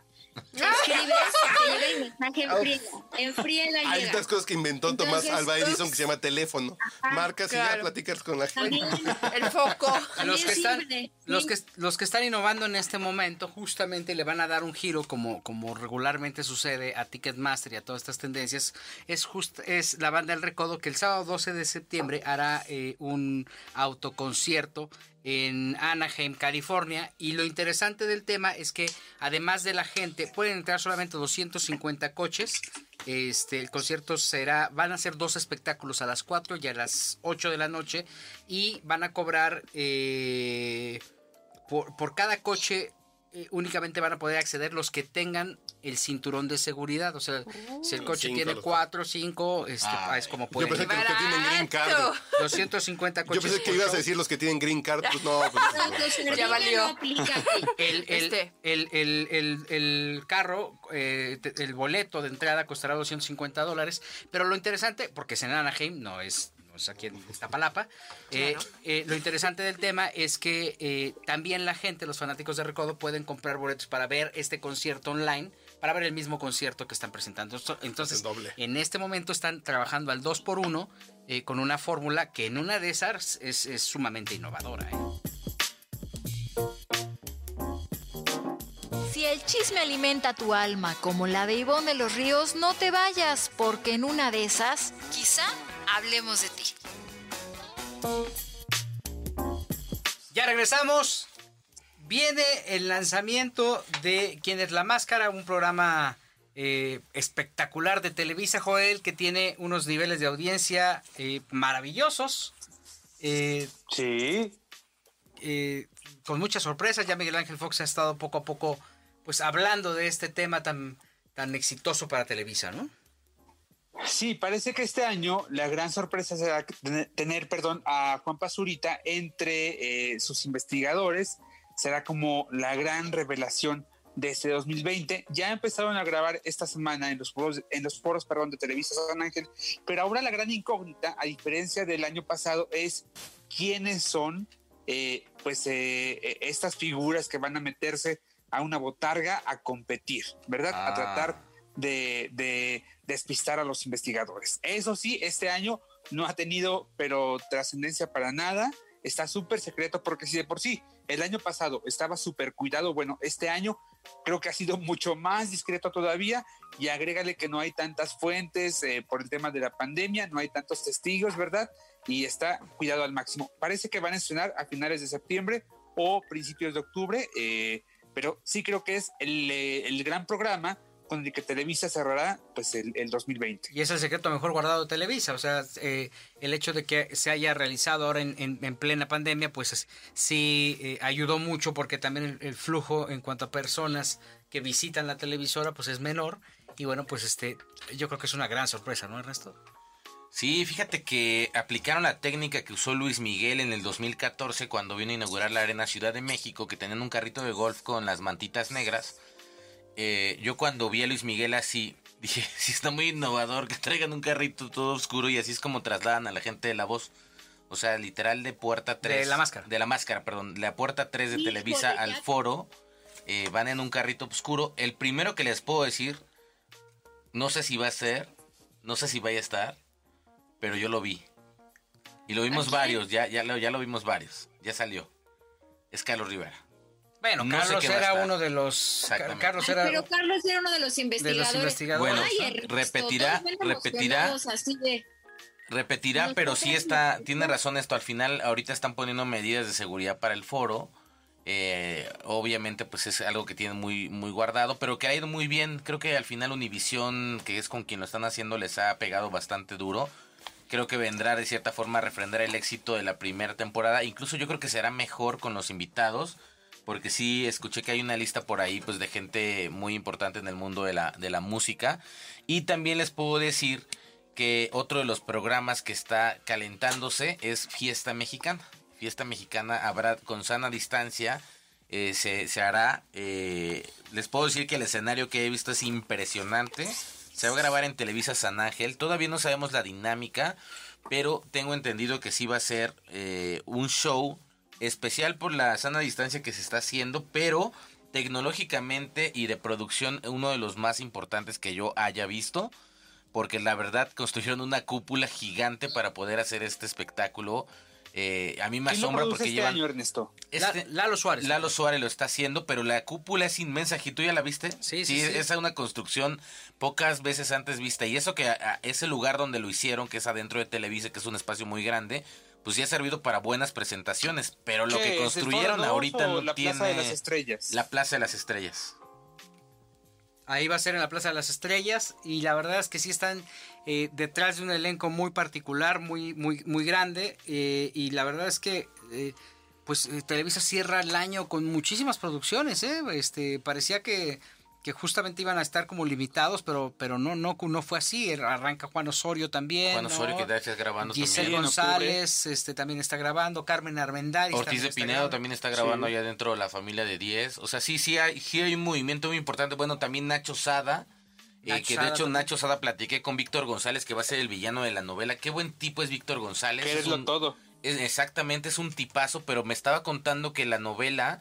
Escribes, te llega el mensaje en friega. En friega Hay estas cosas que inventó Tomás Entonces, Alba Edison ups. que se llama teléfono. Marcas y ya platicas con la gente. También, El foco. los que están sirve, los sí. que los que están innovando en este momento justamente le van a dar un giro como como regularmente sucede a Ticketmaster y a todas estas tendencias es just, es la banda El Recodo que el sábado 12 de septiembre hará eh, un autoconcierto en Anaheim, California. Y lo interesante del tema es que además de la gente pueden entrar solamente 250 coches. Este, el concierto será, van a ser dos espectáculos a las 4 y a las 8 de la noche. Y van a cobrar eh, por, por cada coche eh, únicamente van a poder acceder los que tengan el cinturón de seguridad. O sea, si el coche Cinco tiene 4 o 5, este, Ah, es como Yo pueden pensé que los que tienen green card. Barato. 250 Yo coches. pensé que ibas a decir los que tienen green card. Pues no, pues, Ya valió. El, el, el, el, el- el carro, eh, el boleto de entrada costará 250 dólares, pero lo interesante, porque es en Anaheim, no es, no es aquí en Iztapalapa, eh, Claro. eh, lo interesante del tema es que eh, también la gente, los fanáticos de Recodo, pueden comprar boletos para ver este concierto online, para ver el mismo concierto que están presentando. Entonces, Es doble. en este momento están trabajando al 2 por 1 con una fórmula que en una de esas es, es sumamente innovadora. ¿eh? Si el chisme alimenta tu alma como la de Ivonne de los Ríos, no te vayas, porque en una de esas, quizá hablemos de ti. Ya regresamos. Viene el lanzamiento de Quién es la Máscara, un programa eh, espectacular de Televisa, Joel, que tiene unos niveles de audiencia eh, maravillosos. Eh, Sí. con muchas sorpresas. Ya Miguel Ángel Fox ha estado poco a poco pues hablando de este tema tan, tan exitoso para Televisa, ¿no? Sí, parece que este año la gran sorpresa será tener- tener, perdón, a Juan Pazurita entre eh, sus investigadores. Será como la gran revelación de este 2020. Ya empezaron a grabar esta semana en los foros, en los foros, perdón, de Televisa San Ángel, pero ahora la gran incógnita, a diferencia del año pasado, es quiénes son, eh, pues, eh, eh, estas figuras que van a meterse a una botarga a competir, ¿verdad? Ah. A tratar de, de despistar a los investigadores. Eso sí, este año no ha tenido, pero trascendencia para nada. Está súper secreto porque si de por sí el año pasado estaba súper cuidado, bueno, este año creo que ha sido mucho más discreto todavía y agrégale que no hay tantas fuentes eh, por el tema de la pandemia, no hay tantos testigos, ¿verdad? Y está cuidado al máximo. Parece que van a estrenar a finales de septiembre o principios de octubre, eh, pero sí creo que es el, eh, el gran programa con el que Televisa cerrará pues el, el 2020. Y es el secreto mejor guardado de Televisa. O sea, eh, el hecho de que se haya realizado ahora en, en- en plena pandemia, pues es- sí eh, ayudó mucho porque también el, el flujo en cuanto a personas que visitan la televisora, pues es menor. Y bueno, pues este, yo creo que es una gran sorpresa, ¿no, Ernesto? Sí, fíjate que aplicaron la técnica que usó Luis Miguel en el 2014 cuando vino a inaugurar la Arena Ciudad de México, que tenían un carrito de golf con las mantitas negras. Eh, yo cuando vi a Luis Miguel así, dije, sí está muy innovador que traigan un carrito todo oscuro y así es como trasladan a la gente de la voz. O sea, literal de puerta 3. De la máscara. De la máscara, perdón. De la puerta 3 de Televisa al foro. eh, van en un carrito oscuro. El primero que les puedo decir, no sé si va a ser, no sé si vaya a estar, pero yo lo vi. Y lo vimos varios, ya, ya, lo, ya lo vimos varios. Ya salió. Es Carlos Rivera. Bueno, No Carlos era uno de los... Carlos Ay, era... pero Carlos era uno de los investigadores. investigadores, Bueno, Ay, Ernesto, repetirá- repetirá. Así de, Repetirá, pero sí está, tiene razón esto, al final ahorita están poniendo medidas de seguridad para el foro. Eh, obviamente pues es algo que tienen muy, muy guardado, pero que ha ido muy bien. Creo que al final Univision, que es con quien lo están haciendo, les ha pegado bastante duro. Creo que vendrá de cierta forma a refrendar el éxito de la primera temporada. Incluso yo creo que será mejor con los invitados. Porque sí, escuché que hay una lista por ahí pues de gente muy importante en el mundo de la, de la música. Y también les puedo decir que otro de los programas que está calentándose es Fiesta Mexicana. Fiesta Mexicana habrá con sana distancia, eh, se, se hará. eh, les puedo decir que el escenario que he visto es impresionante. Se va a grabar en Televisa San Ángel. Todavía no sabemos la dinámica, pero tengo entendido que sí va a ser eh, un show especial por la sana distancia que se está haciendo, pero tecnológicamente y de producción uno de los más importantes que yo haya visto porque la verdad construyeron una cúpula gigante para poder hacer este espectáculo. Eh, a mí me ¿Quién lo asombra porque este llevan... año, Ernesto? este- La- Lalo Suárez. Lalo Suárez lo está haciendo, pero la cúpula es inmensa. ¿Y tú ya la viste? Sí, sí, sí. Es una construcción pocas veces antes vista. Y eso que a- a ese lugar donde lo hicieron, que es adentro de Televisa, que es un espacio muy grande, pues ya ha servido para buenas presentaciones. Pero lo ¿Qué que construyeron ahorita no la tiene... Plaza de las Estrellas. La Plaza de las Estrellas. Ahí va a ser en la Plaza de las Estrellas y la verdad es que sí están eh, detrás de un elenco muy particular, muy muy muy grande eh, y la verdad es que eh, pues Televisa cierra el año con muchísimas producciones, ¿eh? Este parecía que, que justamente iban a estar como limitados, pero pero no no no fue así. Arranca Juan Osorio también. Juan ¿no? Osorio que está grabando Giselle también. González este también está grabando, Carmen Armendáriz Ortiz también de Pinedo grabando. también está grabando Sí. allá dentro de la familia de 10. O sea, sí, sí hay, sí hay un movimiento muy importante. Bueno, también Nacho Sada. eh, Nacho que de hecho también. Nacho Sada platiqué con Víctor González, que va a ser el villano de la novela. Qué buen tipo es Víctor González. Que es un- todo. es- exactamente, es un tipazo, pero me estaba contando que la novela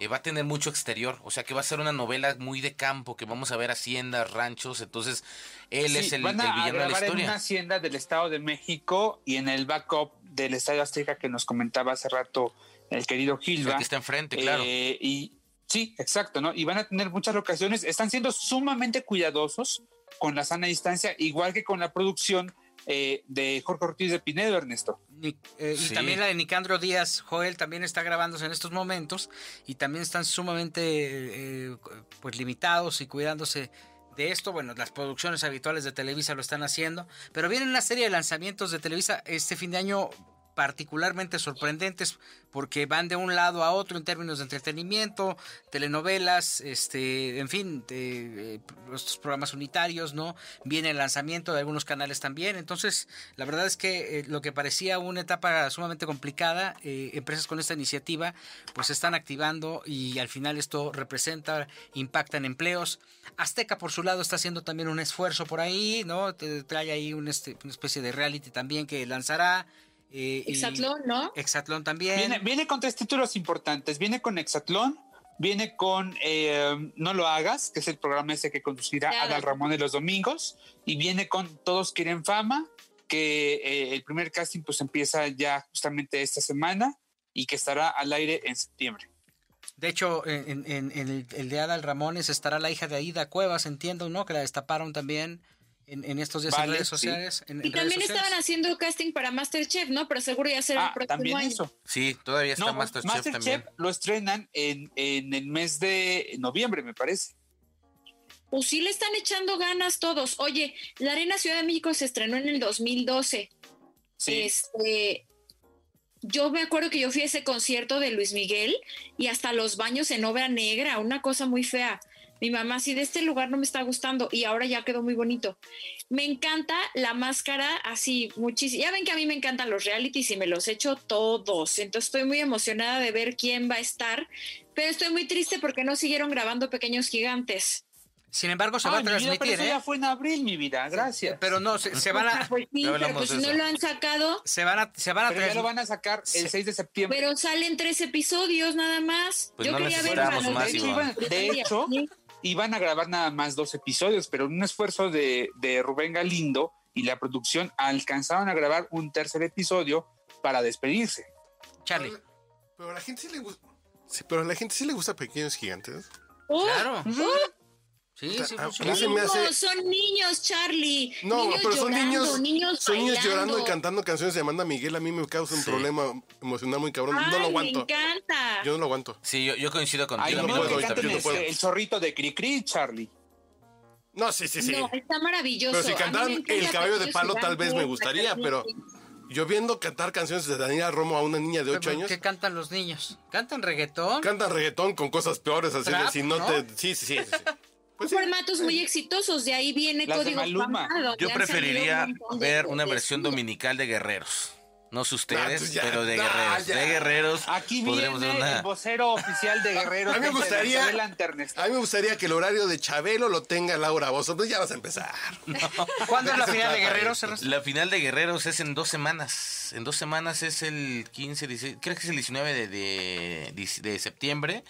eh, va a tener mucho exterior. O sea, que va a ser una novela muy de campo, que vamos a ver haciendas, ranchos. Entonces, él Sí, es el, van el a, a villano de la grabar en historia. una hacienda del Estado de México y en el backup del Estadio Azteca que nos comentaba hace rato el querido El Gilba. que está enfrente, claro. Eh, y Sí, exacto, ¿no? Y van a tener muchas locaciones. Están siendo sumamente cuidadosos con la sana distancia, igual que con la producción eh, de Jorge Ortiz de Pinedo, Ernesto. Ni- eh, y también la de Nicandro Díaz Joel también está grabándose en estos momentos y también están sumamente eh, pues limitados y cuidándose de esto. Bueno, las producciones habituales de Televisa lo están haciendo, pero viene una serie de lanzamientos de Televisa este fin de año particularmente sorprendentes porque van de un lado a otro en términos de entretenimiento, telenovelas, este, en fin, eh, estos programas unitarios, ¿no? Viene el lanzamiento de algunos canales también, entonces la verdad es que eh, lo que parecía una etapa sumamente complicada, eh, empresas con esta iniciativa pues se están activando y al final esto representa, impacta en empleos. Azteca por su lado está haciendo también un esfuerzo por ahí, ¿no? Trae ahí un este, una especie de reality también que lanzará. Eh, y- Exatlón, ¿no? Exatlón también. Viene, viene con tres títulos importantes. Viene con Exatlón, viene con eh, No lo hagas, que es el programa ese que conducirá Claro. Adal Ramón de los domingos, y viene con Todos quieren fama, que eh, el primer casting pues empieza ya justamente esta semana y que estará al aire en septiembre. De hecho, en, en- en el, el de Adal Ramones estará la hija de Aida Cuevas, entiendo, ¿no? Que la destaparon también en, en estos días en redes sí. sociales. en- Y en también sociales. estaban haciendo casting para Masterchef, ¿no? Pero seguro ya será el Ah, próximo también año. eso. Sí, todavía está No, Masterchef, Masterchef también. lo estrenan en, en el mes de noviembre, me parece. Pues sí le están echando ganas todos. Oye, la Arena Ciudad de México se estrenó en el 2012. Sí. Este, yo me acuerdo que yo fui a ese concierto de Luis Miguel y hasta los baños en obra negra, una cosa muy fea. Mi mamá, sí, de este lugar no me está gustando y ahora ya quedó muy bonito. Me encanta la máscara así muchísimo. Ya ven que a mí me encantan los realities y me los echo todos. Entonces estoy muy emocionada de ver quién va a estar, pero estoy muy triste porque no siguieron grabando Pequeños Gigantes. Sin embargo, se va Ah, a mi vida, pero transmitir, eso ¿eh? ya fue en abril, mi vida. Gracias. Pero no, se, se van a... Pues sí, Ya pero pues si no lo han sacado, Se van a, se van a Pero ya lo van a sacar el 6 de septiembre. pero salen tres episodios nada más. Pues Yo no quería ver más. De hecho, iban a grabar nada más dos episodios, pero en un esfuerzo de, de Rubén Galindo y la producción alcanzaron a grabar un tercer episodio para despedirse. Charlie. Pero a la gente sí le gusta. Sí, pero a la gente sí le gusta Pequeños Gigantes. ¡Oh! Claro. Sí, se me hace- son niños, Charlie. No, Niños pero son llorando, niños, son niños llorando y cantando canciones de Amanda Miguel. A mí me causa un Sí. problema emocional muy cabrón. Ay, no lo me aguanto. encanta. Yo no lo aguanto. Sí, yo, yo coincido contigo. Ay, no no, puedo, yo no este, puedo. el zorrito de Cricri, Charlie. No, sí, sí, sí. No, está maravilloso. Pero si me cantaran El Caballo de Palo, tal vez me gustaría, pero yo viendo cantar canciones de Daniela Romo a una niña de 8 Pero, años, ¿Qué cantan los niños? ¿Cantan reggaetón? cantan reggaetón con cosas peores, así de si no, ¿no? te. Sí, sí, sí. sí. Pues sí. formatos muy exitosos, de ahí viene Las Código Maluma. Yo preferiría ver una versión dominical de Guerreros. No sé Ah, ustedes, pues ya, pero de ah, guerreros. ya. De guerreros. Aquí viene podremos ver una. el vocero oficial de Guerreros. A mí me gustaría-. A mí me gustaría que el horario de Chabelo lo tenga Laura Bozo. Entonces ya vas a empezar. ¿Cuándo es la ¿De qué se final de Guerreros? La final de Guerreros es en dos semanas. En dos semanas es el 15, 16, creo que es el 19 de, de, de septiembre.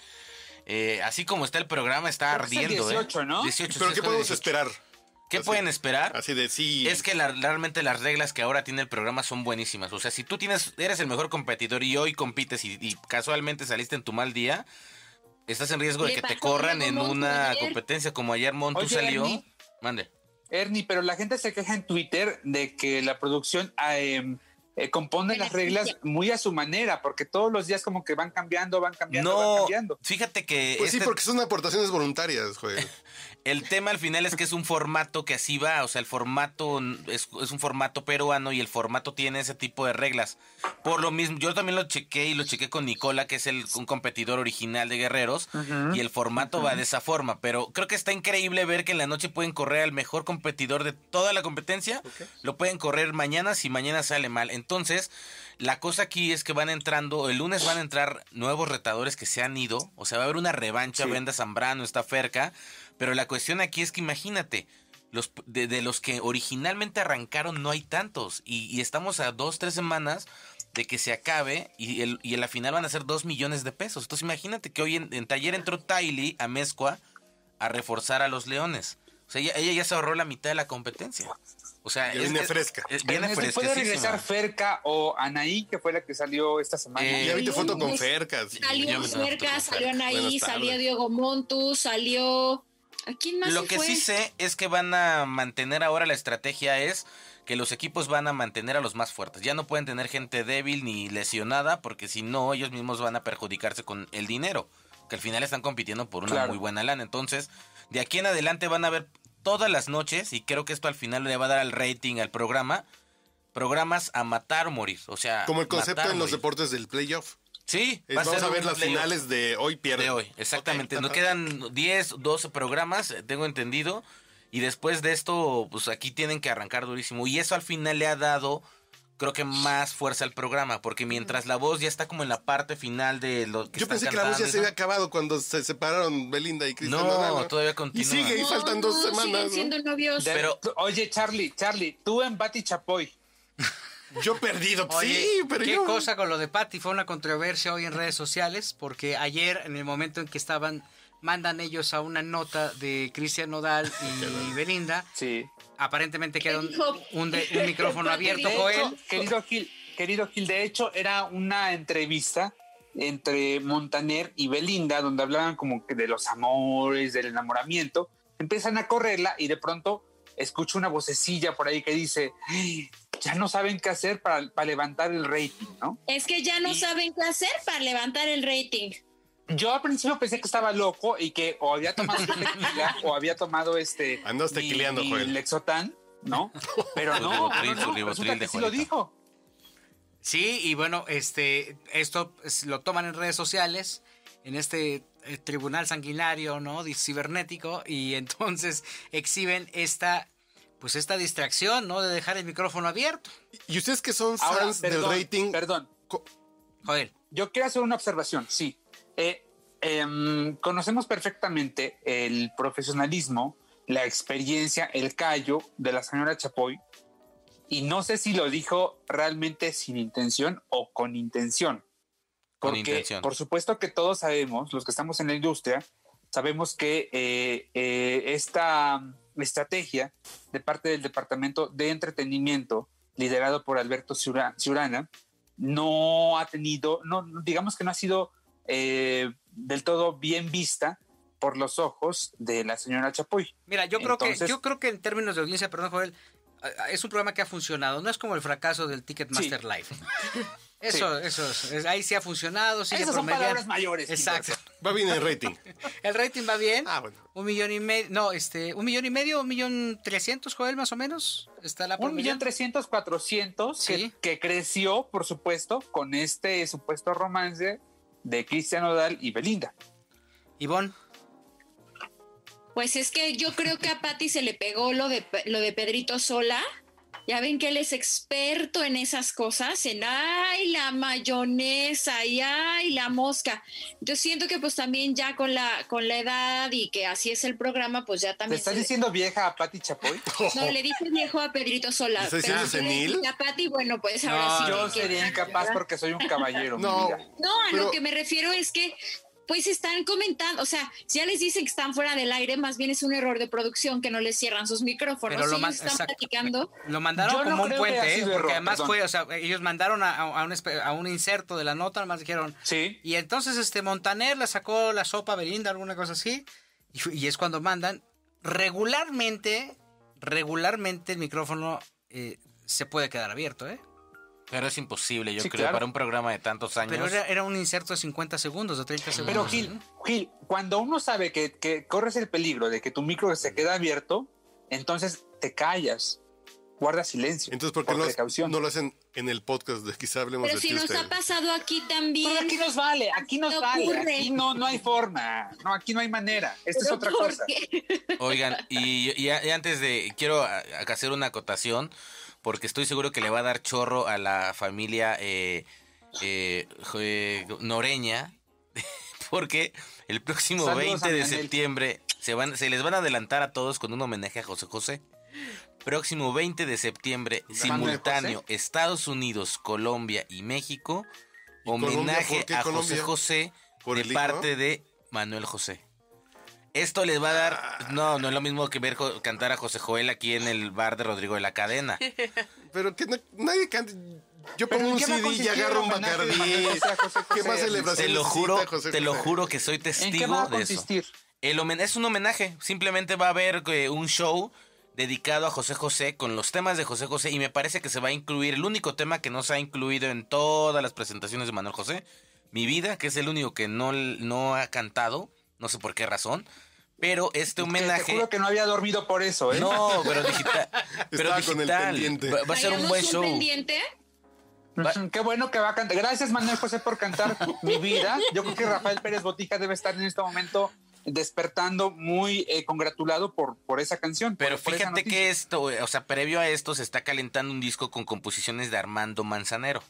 Eh, así como está el programa, está Creo que es el ardiendo. ¿eh? 18, ¿no? 18, Pero sí, ¿qué podemos 18. esperar? ¿Qué Así- pueden esperar? Así de sí. Es que la- realmente las reglas que ahora tiene el programa son buenísimas. O sea, si tú tienes, eres el mejor competidor y hoy compites y, y casualmente saliste en tu mal día, estás en riesgo de que te corran en una ayer. competencia como ayer Montu Oye, salió. Ernie. Mande. Ernie, pero la gente se queja en Twitter de que la producción eh, eh, compone las reglas muy a su manera, porque todos los días como que van cambiando, van cambiando, van No, cambiando. fíjate que Pues sí, este- porque son aportaciones voluntarias, joder. el tema al final es que es un formato que así va. O sea, el formato es, es un formato peruano y el formato tiene ese tipo de reglas. Por lo mismo, yo también lo chequé y lo chequé con Nicola, que es el, un competidor original de Guerreros. Y el formato va de esa forma. Pero creo que está increíble ver que en la noche pueden correr al mejor competidor de toda la competencia. Lo pueden correr mañana si mañana sale mal. Entonces, la cosa aquí es que van entrando, el lunes van a entrar nuevos retadores que se han ido. O sea, va a haber una revancha. Venda Zambrano está cerca. Pero la cuestión aquí es que imagínate. Los, de, de los que originalmente arrancaron no hay tantos. Y, y estamos a dos, tres semanas de que se acabe y, el, y en la final van a ser dos millones de pesos. Entonces imagínate que hoy en, en taller entró Tylee a Mezcua a reforzar a los Leones. O sea, ella, ella ya se ahorró la mitad de la competencia. O sea, viene fresca. es- viene Ernesto, ¿Puede regresar Ferca o Anaí, que fue la que salió esta semana? Eh, Ya viste foto con Fercas. Salió con salió Anaí, salió Diego Montu, salió... ¿A quién más Lo se que fue? sí sé es que van a mantener ahora la estrategia es que los equipos van a mantener a los más fuertes. Ya no pueden tener gente débil ni lesionada porque si no ellos mismos van a perjudicarse con el dinero, que al final están compitiendo por una Claro. muy buena lana. Entonces, de aquí en adelante van a ver todas las noches y creo que esto al final le va a dar al rating al programa programas a matar o morir, o sea, Como el concepto matar en los morir. deportes del playoff. Sí, va vamos ser a ver las playoff finales de hoy pierde. de hoy, exactamente. Ok. Nos quedan 10, 12 programas, eh, tengo entendido. Y después de esto, pues aquí tienen que arrancar durísimo. Y eso al final le ha dado, creo que más fuerza al programa. Porque mientras la voz ya está como en la parte final de lo que Yo están pensé que la voz ya cantando se y había acabado cuando se separaron Belinda y Cristian No, Nodal, todavía Y continúa. sigue, y No, faltan no, dos siguen semanas. ¿no? siendo novios. Pero- Oye, Charlie, Charlie, tú en Bati Chapoy. Yo perdido. Oye, sí, pero qué yo... cosa con lo de Patty. Fue una controversia hoy en redes sociales porque ayer, en el momento en que estaban, mandan ellos a una nota de Cristian Nodal y Belinda, Sí. aparentemente queda un, dijo? un de- un micrófono abierto, Joel. querido Gil, querido Gil, de hecho era una entrevista entre Montaner y Belinda donde hablaban como que de los amores, del enamoramiento. Empiezan a correrla y de pronto escucho una vocecilla por ahí que dice, "Ay, ya no saben qué hacer para, para levantar el rating, ¿no? Es que ya no Y- saben qué hacer para levantar el rating. Yo al principio pensé que estaba loco y que o había tomado tequila o había tomado este Andas tequileando, mi Joel. Lexotan, ¿no? Pero no, ribotril, no, no, ribotril resulta de que sí lo dijo. Sí, y bueno, este, esto lo toman en redes sociales, en este eh, tribunal sanguinario, ¿no? Cibernético, y entonces exhiben esta, pues esta distracción, ¿no? De dejar el micrófono abierto. Y ustedes que son Ahora, fans perdón, del rating, Perdón, Joder. Yo quiero hacer una observación, sí. Eh, em, conocemos perfectamente el profesionalismo, la experiencia, el callo de la señora Chapoy, y no sé si lo dijo realmente sin intención o con intención. Con Porque, intención. por supuesto que todos sabemos, los que estamos en la industria, sabemos que eh, eh, esta estrategia de parte del Departamento de Entretenimiento, liderado por Alberto Ciura- Ciurana, no ha tenido, no, digamos que no ha sido eh, del todo bien vista por los ojos de la señora Chapoy. Mira, yo creo que, yo creo que en términos de audiencia, perdón, Joel, es un programa que ha funcionado. No es como el fracaso del Ticketmaster Sí. Live. Eso, eso, es- es- ahí sí ha funcionado, sigue Esas son palabras mayores. Exacto. Va bien el rating. El rating va bien. Ah, bueno. Un millón y medio, no, este, un millón y medio, un millón trescientos, Joel, más o menos. Está la Un millón trescientos, cuatrocientos, Sí. que, creció, por supuesto, con este supuesto romance de Cristian Nodal y Belinda. Ivonne, Pues es que yo creo que a Patty se le pegó lo de, lo de Pedrito Sola. Ya ven que él es experto en esas cosas, en ay, la mayonesa y ay, la mosca. Yo siento que pues también ya con la, con la edad y que así es el programa, pues ya ¿Te también... estás se le- diciendo vieja a Patti Chapoy? No, le dije viejo a Pedrito Sola. ¿Estás pero diciendo senil? a Patty, bueno, pues ahora No, sí. Yo sería incapaz porque soy un caballero. mi No, vida. No, a Pero- lo que me refiero es que pues están comentando, o sea, si ya les dicen que están fuera del aire, más bien es un error de producción que no les cierran sus micrófonos. Pero lo Ellos están exacto. platicando. lo mandaron Yo no como un puente, ¿eh? porque error, además perdón. fue, o sea, ellos mandaron a, a un, a un inserto de la nota, además dijeron, Sí. y entonces este Montaner le sacó la sopa a Belinda, alguna cosa así, y es cuando mandan, regularmente, regularmente el micrófono eh, se puede quedar abierto, ¿eh? Pero es imposible, yo Sí, creo, claro. para un programa de tantos años. Pero era, era un inserto de 50 segundos, de 30 segundos. Pero Gil, Gil, cuando uno sabe que, que corres el peligro de que tu micro se queda abierto, entonces te callas, guardas silencio. Entonces, ¿por qué no, precaución. no lo hacen en el podcast de quizá hablemos Pero de si nos ha pasado aquí Pero también. aquí nos vale, aquí nos ¿Qué vale, ocurre? aquí no, no hay forma, no, aquí no hay manera, esta es ¿Pero otra por cosa. qué? Oigan, y, y- y antes de, quiero hacer una acotación, porque estoy seguro que le va a dar chorro a la familia eh, eh, Noreña, porque el próximo Saludos 20 a de septiembre se, van, se les van a adelantar a todos con un homenaje a José José. Próximo 20 de septiembre, simultáneo, Estados Unidos, Colombia y México, homenaje ¿Por qué a Colombia? José José ¿Por de parte de Manuel José. Esto les va a dar... No, no es lo mismo que ver cantar a José Joel aquí en el bar de Rodrigo de la Cadena. Pero que no- nadie cante. Yo pongo ¿en un CD y consistir agarro un Bacardí. ¿Qué José? más celebración Te lo juro, José te lo juro que soy ¿En qué testigo va a de eso. consistir? El homen- es un homenaje, simplemente va a haber eh, un show dedicado a José José con los temas de José José y me parece que se va a incluir el único tema que no se ha incluido en todas las presentaciones de Manuel José, Mi vida, que es el único que no, no ha cantado, no sé por qué razón, pero este homenaje... Te juro que no había dormido por eso, ¿eh? No, pero digital. pero Estaba con el digital. pendiente. Va, va a ser un buen show. pendiente. Ujú, Qué bueno que va a cantar. Gracias, Manuel José, por cantar mi vida. Yo creo que Rafael Pérez Botija debe estar en este momento despertando muy eh, congratulado por, por esa canción. Pero por- fíjate que esto, eh, o sea, previo a esto se está calentando un disco con composiciones de Armando Manzanero.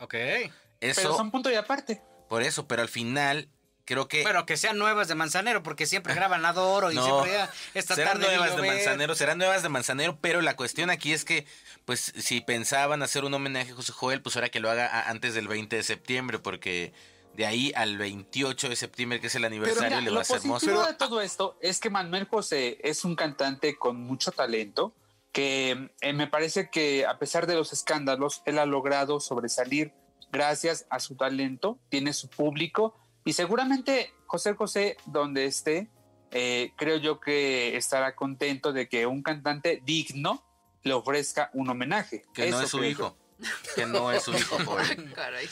Ok. Pero Eso, son punto y aparte. por eso, pero al final creo que Bueno, que sean nuevas de Manzanero, porque siempre graban Adoro y No, siempre ya esta serán tarde nuevas de. Manzanero, serán nuevas de Manzanero, pero la cuestión aquí es que, pues, si pensaban hacer un homenaje a José Joel, pues ahora que lo haga a- antes del 20 de septiembre, porque de ahí al 28 de septiembre, que es el aniversario, Mira, le lo va a ser positivo hermoso. de todo esto es que Manuel José es un cantante con mucho talento que eh, me parece que a pesar de los escándalos, él ha logrado sobresalir gracias a su talento, tiene su público y seguramente José José, donde esté, eh, creo yo que estará contento de que un cantante digno le ofrezca un homenaje. Que no es su hijo. Que no es su hijo, Joel. Caray.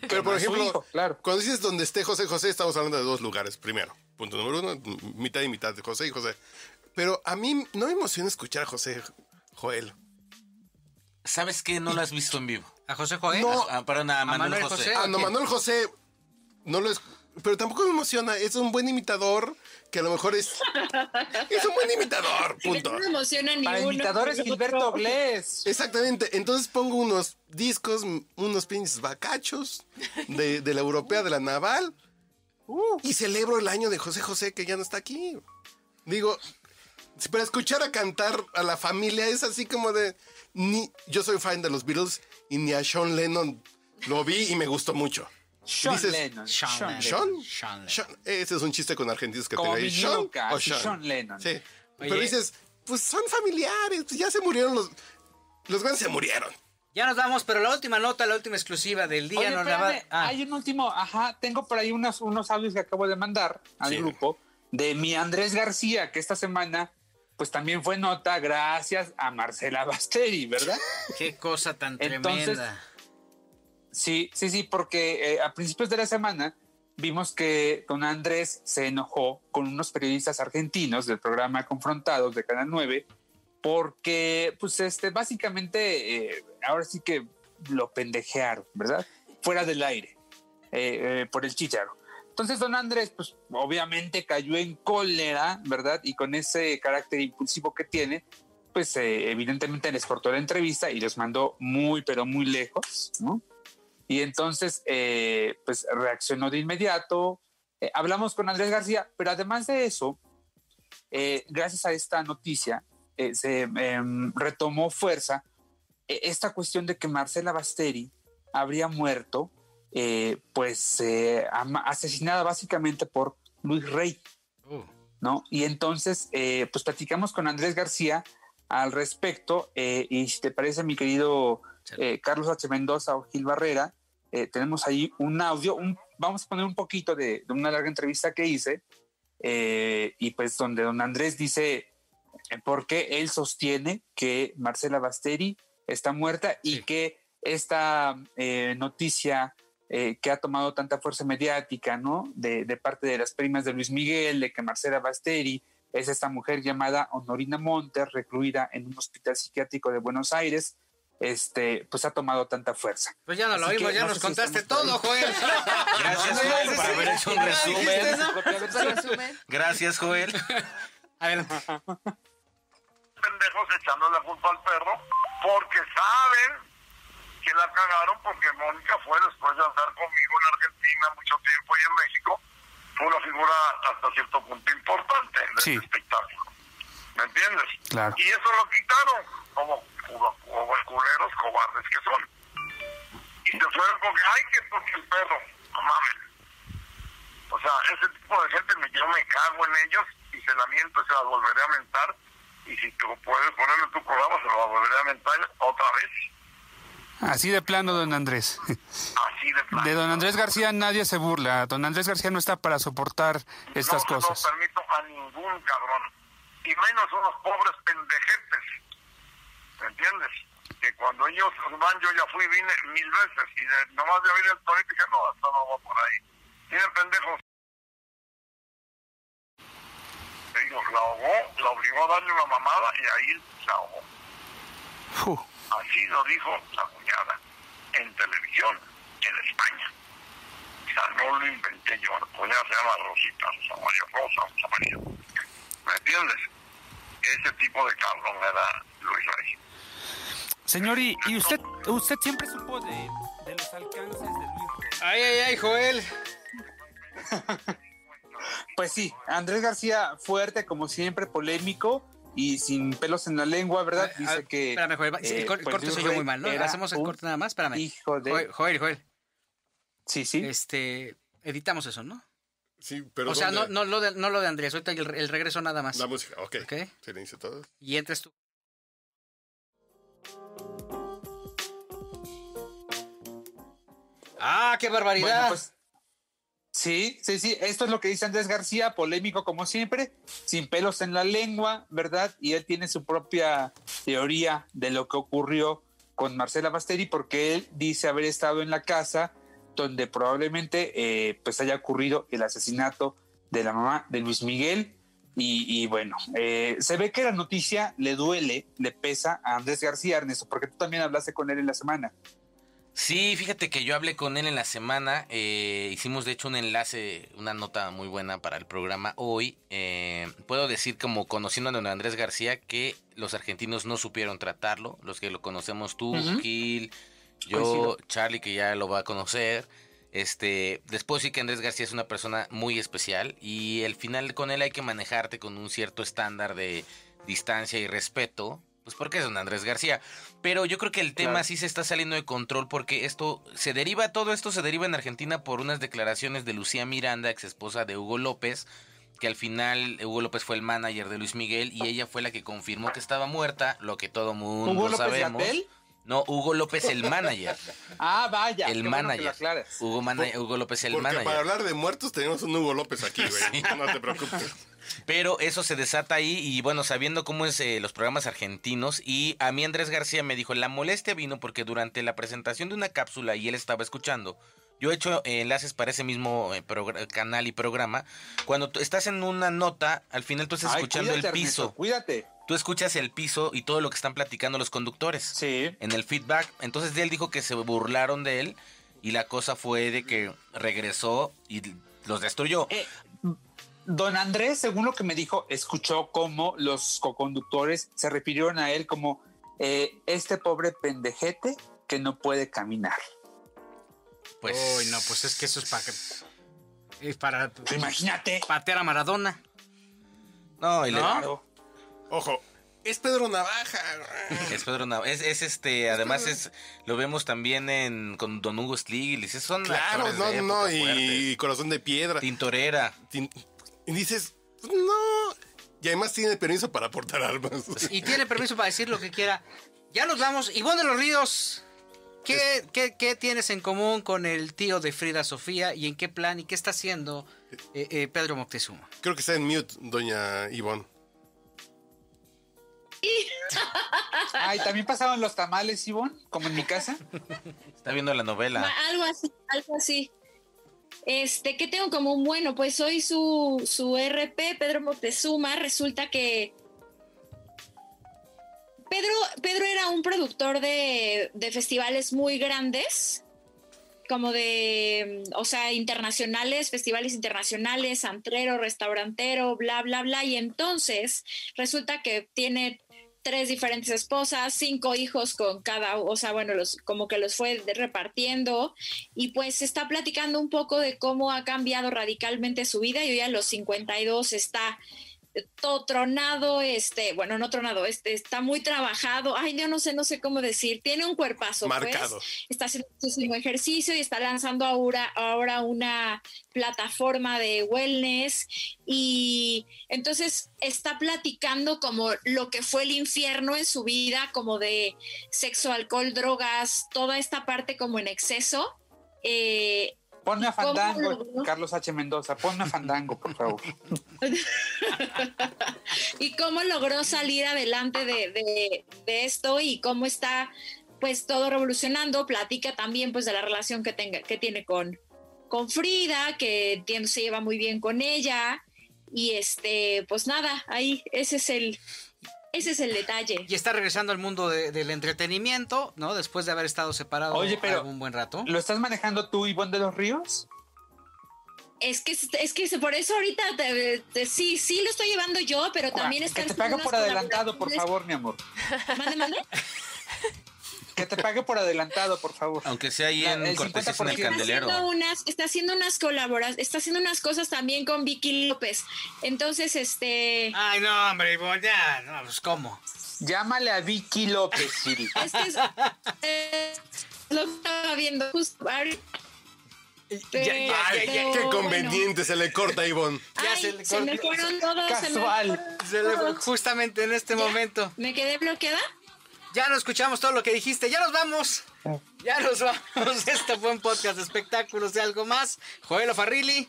Pero por no ejemplo, hijo, claro. cuando dices donde esté José José, estamos hablando de dos lugares. Primero, punto número uno, mitad y mitad de José y José. Pero a mí no me emociona escuchar a José Joel. ¿Sabes qué? No lo has visto en vivo. A José Joel. No. Ah, perdón, a Manuel, Manuel José. José. Ah, no. Manuel José no lo es. Pero tampoco me emociona. Es un buen imitador que a lo mejor es. Es un buen imitador, punto. No me emociona ni Para uno imitadores, ni Gilberto. Glés. Exactamente. Entonces pongo unos discos, unos pinches bacachos de, de la europea, de la naval. Y celebro el año de José José que ya no está aquí. Digo, para escuchar a cantar a la familia es así como de. Ni, yo soy fan de los Beatles y ni a Sean Lennon lo vi y me gustó mucho. Sean Dices, Lennon. Sean Sean Lennon. ¿Sean? Sean Lennon. Sean. Ese es un chiste con argentinos que Como tengo ahí. ¿Sean o Sean? Sean Lennon. Sí. Oye. Pero dices, pues son familiares, pues ya se murieron los. Los grandes se murieron. Ya nos vamos, pero la última nota, la última exclusiva del día Oye, nos la va. Ah, hay un último, ajá, tengo por ahí unos, unos audios que acabo de mandar al Sí. grupo de mi Andrés García, que esta semana pues también fue nota gracias a Marcela Basteri, ¿verdad? qué cosa tan Entonces, tremenda. Sí, sí, sí, porque eh, a principios de la semana vimos que don Andrés se enojó con unos periodistas argentinos del programa Confrontados de Canal 9 porque, pues, este, básicamente, eh, ahora sí que lo pendejearon, ¿verdad? Fuera del aire, eh, eh, por el chicharo. Entonces, don Andrés, pues, obviamente cayó en cólera, ¿verdad? Y con ese carácter impulsivo que tiene, pues, eh, evidentemente les cortó la entrevista y los mandó muy, pero muy lejos, ¿no? Y entonces, eh, pues reaccionó de inmediato. Eh, hablamos con Andrés García, pero además de eso, eh, gracias a esta noticia, eh, se em, retomó fuerza esta cuestión de que Marcela Basteri habría muerto, pues asesinada básicamente por Luis Rey. Uh, ¿no? Y entonces, pues platicamos con Andrés García al respecto, y si te parece, mi querido eh, Carlos H. Mendoza o Gil Barrera, eh, tenemos ahí un audio, un, vamos a poner un poquito de, de una larga entrevista que hice, eh, y pues donde don Andrés dice por qué él sostiene que Marcela Basteri está muerta y Sí. que esta noticia que ha tomado tanta fuerza mediática, ¿no? De, de parte de las primas de Luis Miguel, de que Marcela Basteri es esta mujer llamada Honorina Montes, recluida en un hospital psiquiátrico de Buenos Aires, este, pues ha tomado tanta fuerza. pues ya no lo Así oímos, ya no nos contaste todo. Joel. Gracias, Joel, por haber hecho un resumen. dijiste, ¿no? Resumen. Gracias, Joel. Adelante. pendejos echando la culpa al perro porque saben que la cagaron porque Mónica fue después de andar conmigo en Argentina mucho tiempo y en México fue una figura hasta cierto punto importante del Sí. espectáculo ¿me entiendes? Claro. y eso lo quitaron como culeros cobardes que son y se fueron con que ay que porque el perro no mames O sea, ese tipo de gente yo me cago en ellos y se la miento y se la volveré a mentar. Y si tú puedes ponerlo en tu programa, se lo volveré a mentar otra vez. Así de plano, don Andrés. Así de plano. De don Andrés García nadie se burla. Don Andrés García no está para soportar estas no, cosas. No permito a ningún cabrón. Y menos unos pobres pendejetes. ¿Me entiendes? Que cuando ellos van, yo ya fui, vine mil veces. Y de, nomás de oír el torito dije, no, esto no va por ahí. Tienen pendejos. Te digo, la ahogó, la obligó a darle una mamada y ahí la ahogó. Así lo dijo la cuñada en televisión en España. O sea, no lo inventé yo. La cuñada se llama Rosita, Rosa María Rosa, Rosa María. ¿Me entiendes? Ese tipo de cabrón era Luis Rey. Señor, y, y usted usted siempre supo de, de los alcances de Luis Rey. Ay, ay, ay, Joel. Pues sí, Andrés García fuerte, como siempre, polémico y sin pelos en la lengua, ¿verdad? Ah, Dice ah, que. Espérame, Joel. Sí, eh, el, cor- el pues, corte soy yo Rey muy mal, ¿no? Hacemos el corte nada más. Espérame. Hijo de. Joel, Joel, Joel. Sí, sí. Este, editamos eso, ¿no? Sí, pero o sea, no, no, lo de, no lo de Andrés, ahorita el, el regreso nada más. La música, ok. Ok. Silencio todo. Y entres tú. ¡Ah, qué barbaridad! Pues. Sí, sí, sí. Esto es lo que dice Andrés García, polémico como siempre, sin pelos en la lengua, ¿verdad? Y él tiene su propia teoría de lo que ocurrió con Marcela Basteri, porque él dice haber estado en la casa donde probablemente eh, pues haya ocurrido el asesinato de la mamá de Luis Miguel. Y, y bueno, eh, se ve que la noticia le duele, le pesa a Andrés García, Ernesto, porque tú también hablaste con él en la semana. Sí, fíjate que yo hablé con él en la semana. eh, hicimos de hecho un enlace, una nota muy buena para el programa hoy. eh, puedo decir, como conociendo a don Andrés García, que los argentinos no supieron tratarlo. Los que lo conocemos tú. Gil, yo, Coincido. Charlie, que ya lo va a conocer. Este, después sí que Andrés García es una persona muy especial y al final con él hay que manejarte con un cierto estándar de distancia y respeto, pues porque es don Andrés García. Pero yo creo que el tema Claro. sí se está saliendo de control porque esto se deriva, todo esto se deriva en Argentina por unas declaraciones de Lucía Miranda, ex esposa de Hugo López, que al final Hugo López fue el manager de Luis Miguel y ella fue la que confirmó que estaba muerta, lo que todo mundo ¿Hugo López sabemos. No, Hugo López el manager. Ah, vaya. el bueno manager. Hugo, Mana- Hugo López el Porque manager. para hablar de muertos tenemos un Hugo López aquí, güey. No te preocupes. Pero eso se desata ahí y bueno, sabiendo cómo es eh, los programas argentinos y a mí Andrés García me dijo, la molestia vino porque durante la presentación de una cápsula y él estaba escuchando, yo he hecho eh, enlaces para ese mismo eh, canal y programa, cuando estás en una nota, al final tú estás Ay, escuchando el piso, Ernesto, cuídate. Tú escuchas el piso y todo lo que están platicando los conductores Sí. en el feedback, entonces él dijo que se burlaron de él y la cosa fue de que regresó y los destruyó. Eh, don Andrés, según lo que me dijo, escuchó cómo los coconductores se refirieron a él como eh, este pobre pendejete que no puede caminar. Pues, Uy, no, pues es que eso es para... Es para imagínate. patear a Maradona. No, y le- ¿No? Claro. Ojo, es Pedro Navaja. Es Pedro Nav- es, es este, además es, lo vemos también en con Don Hugo Stiglitz, son Claro, no, de no, época y. Corazón de Piedra. Tintorera. Tin- Y dices, no. Y además tiene permiso para portar armas. Y tiene permiso para decir lo que quiera. Ya nos vamos. Ivonne de los Ríos. ¿Qué, qué, qué tienes en común con el tío de Frida Sofía y en qué plan y qué está haciendo eh, eh, Pedro Moctezuma? Creo que está en mute, doña Ivonne. Ay, también pasaban los tamales, Ivonne, como en mi casa. Está viendo la novela. Algo así, algo así. Este, ¿qué tengo como un bueno? Pues soy su, su RP, Pedro Moctezuma. Resulta que Pedro, Pedro era un productor de, de festivales muy grandes, como de, o sea, internacionales, festivales internacionales, antrero, restaurantero, bla, bla, bla. Y entonces resulta que tiene tres diferentes esposas, cinco hijos con cada, o sea, bueno, los, como que los fue repartiendo y pues está platicando un poco de cómo ha cambiado radicalmente su vida y hoy a los 52 está todo tronado, este, bueno, no tronado, este, está muy trabajado. Ay, yo no sé, no sé cómo decir. Tiene un cuerpazo, Marcado. pues. Está haciendo muchísimo ejercicio y está lanzando ahora, ahora una plataforma de wellness y entonces está platicando como lo que fue el infierno en su vida, como de sexo, alcohol, drogas, toda esta parte como en exceso. Eh, Ponme a ¿Cómo Fandango? Carlos H. Mendoza. Ponme a Fandango, por favor. y cómo logró salir adelante de, de- de esto y cómo está pues todo revolucionando. Platica también pues de la relación que, tenga, que tiene con, con Frida, que entiendo se lleva muy bien con ella. Y este, pues nada, ahí ese es el, ese es el detalle. Y está regresando al mundo de- del entretenimiento, ¿no? Después de haber estado separado Oye, pero- algún buen rato. ¿Lo estás manejando tú, Ivonne de los Ríos? Es que, es que por eso ahorita te- te- sí, sí lo estoy llevando yo, pero también que están te unas por adelantado, por favor, mi amor. Mande, mande. Que te pague por adelantado, por favor. Aunque sea ahí La- en el Cortesía en el 50%. está Candelero. haciendo unas, está haciendo unas colaboraciones, está haciendo unas cosas también con Vicky López. Entonces, este, Ay, no, hombre, Ivonne, ya, no, pues cómo. Llámale a Vicky López, Siri. es que es, eh, lo estaba viendo justo. ahorita, Ya, ya, ya, ya. pero Qué bueno. conveniente, se le corta a Ivonne. Ya Ay, se le se, me fueron todos. se me Casual. fueron Se le fue todos. justamente en este Ya. momento. ¿Me quedé bloqueada? Ya no escuchamos todo lo que dijiste. Ya nos vamos. Ya nos vamos. Este fue un podcast de espectáculos de algo más. Joel Farrilli.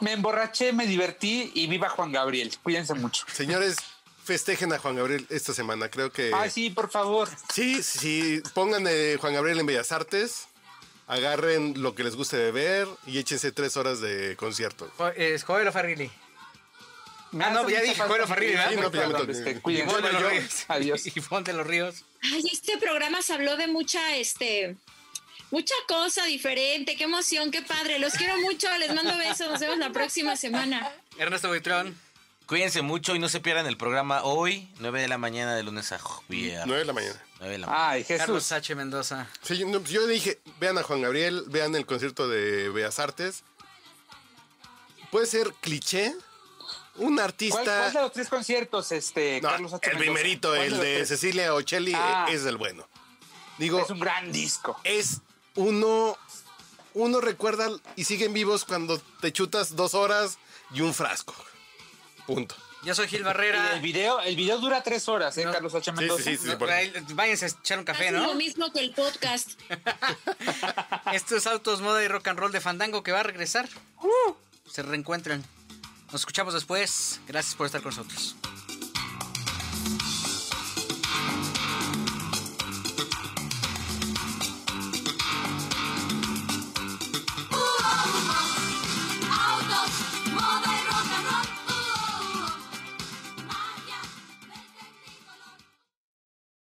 Me emborraché, me divertí y viva Juan Gabriel. Cuídense mucho. Señores, festejen a Juan Gabriel esta semana. Creo que. Ay, sí, por favor. Sí, sí, pongan eh, Juan Gabriel en Bellas Artes, agarren lo que les guste beber y échense tres horas de concierto. Es Joel Farrilli. Ah, no, ya dije, Joel Farrilli, ¿verdad? Sí, no, ya me Perdón, toqué. este, cuídense. Adiós. Ivonne de los Ríos. Ay, este programa se habló de mucha, este, mucha cosa diferente. Qué emoción, qué padre. Los quiero mucho. Les mando besos. Nos vemos la próxima semana. Ernesto Buitrón. Cuídense mucho y no se pierdan el programa hoy, 9 de la mañana de lunes a viernes. 9 de la mañana. 9 de la mañana. Ay, Carlos Jesús. H. Mendoza. Sí, yo, no, yo dije, vean a Juan Gabriel, vean el concierto de Bellas Artes. Puede ser cliché. Un ¿Cuál, artista. cuál de los tres conciertos, este, No, Carlos H. el Mendoza? primerito, ¿Cuál el de? Cecilia Ocelli, Ah. eh, es el bueno. Digo, Es un gran disco. es uno. Uno recuerda y siguen vivos cuando te chutas dos horas y un frasco. Punto. Yo soy Gil Y Barrera. el video, el video dura tres horas, ¿eh, No. Carlos H. Sí, Mendoza? sí, sí, sí, No, váyanse a echar un café, lo ¿no? mismo que el podcast. Esto es Autos, Moda y Rock and Roll de Fandango que va a regresar. Se reencuentran. Nos escuchamos después. Gracias por estar con nosotros.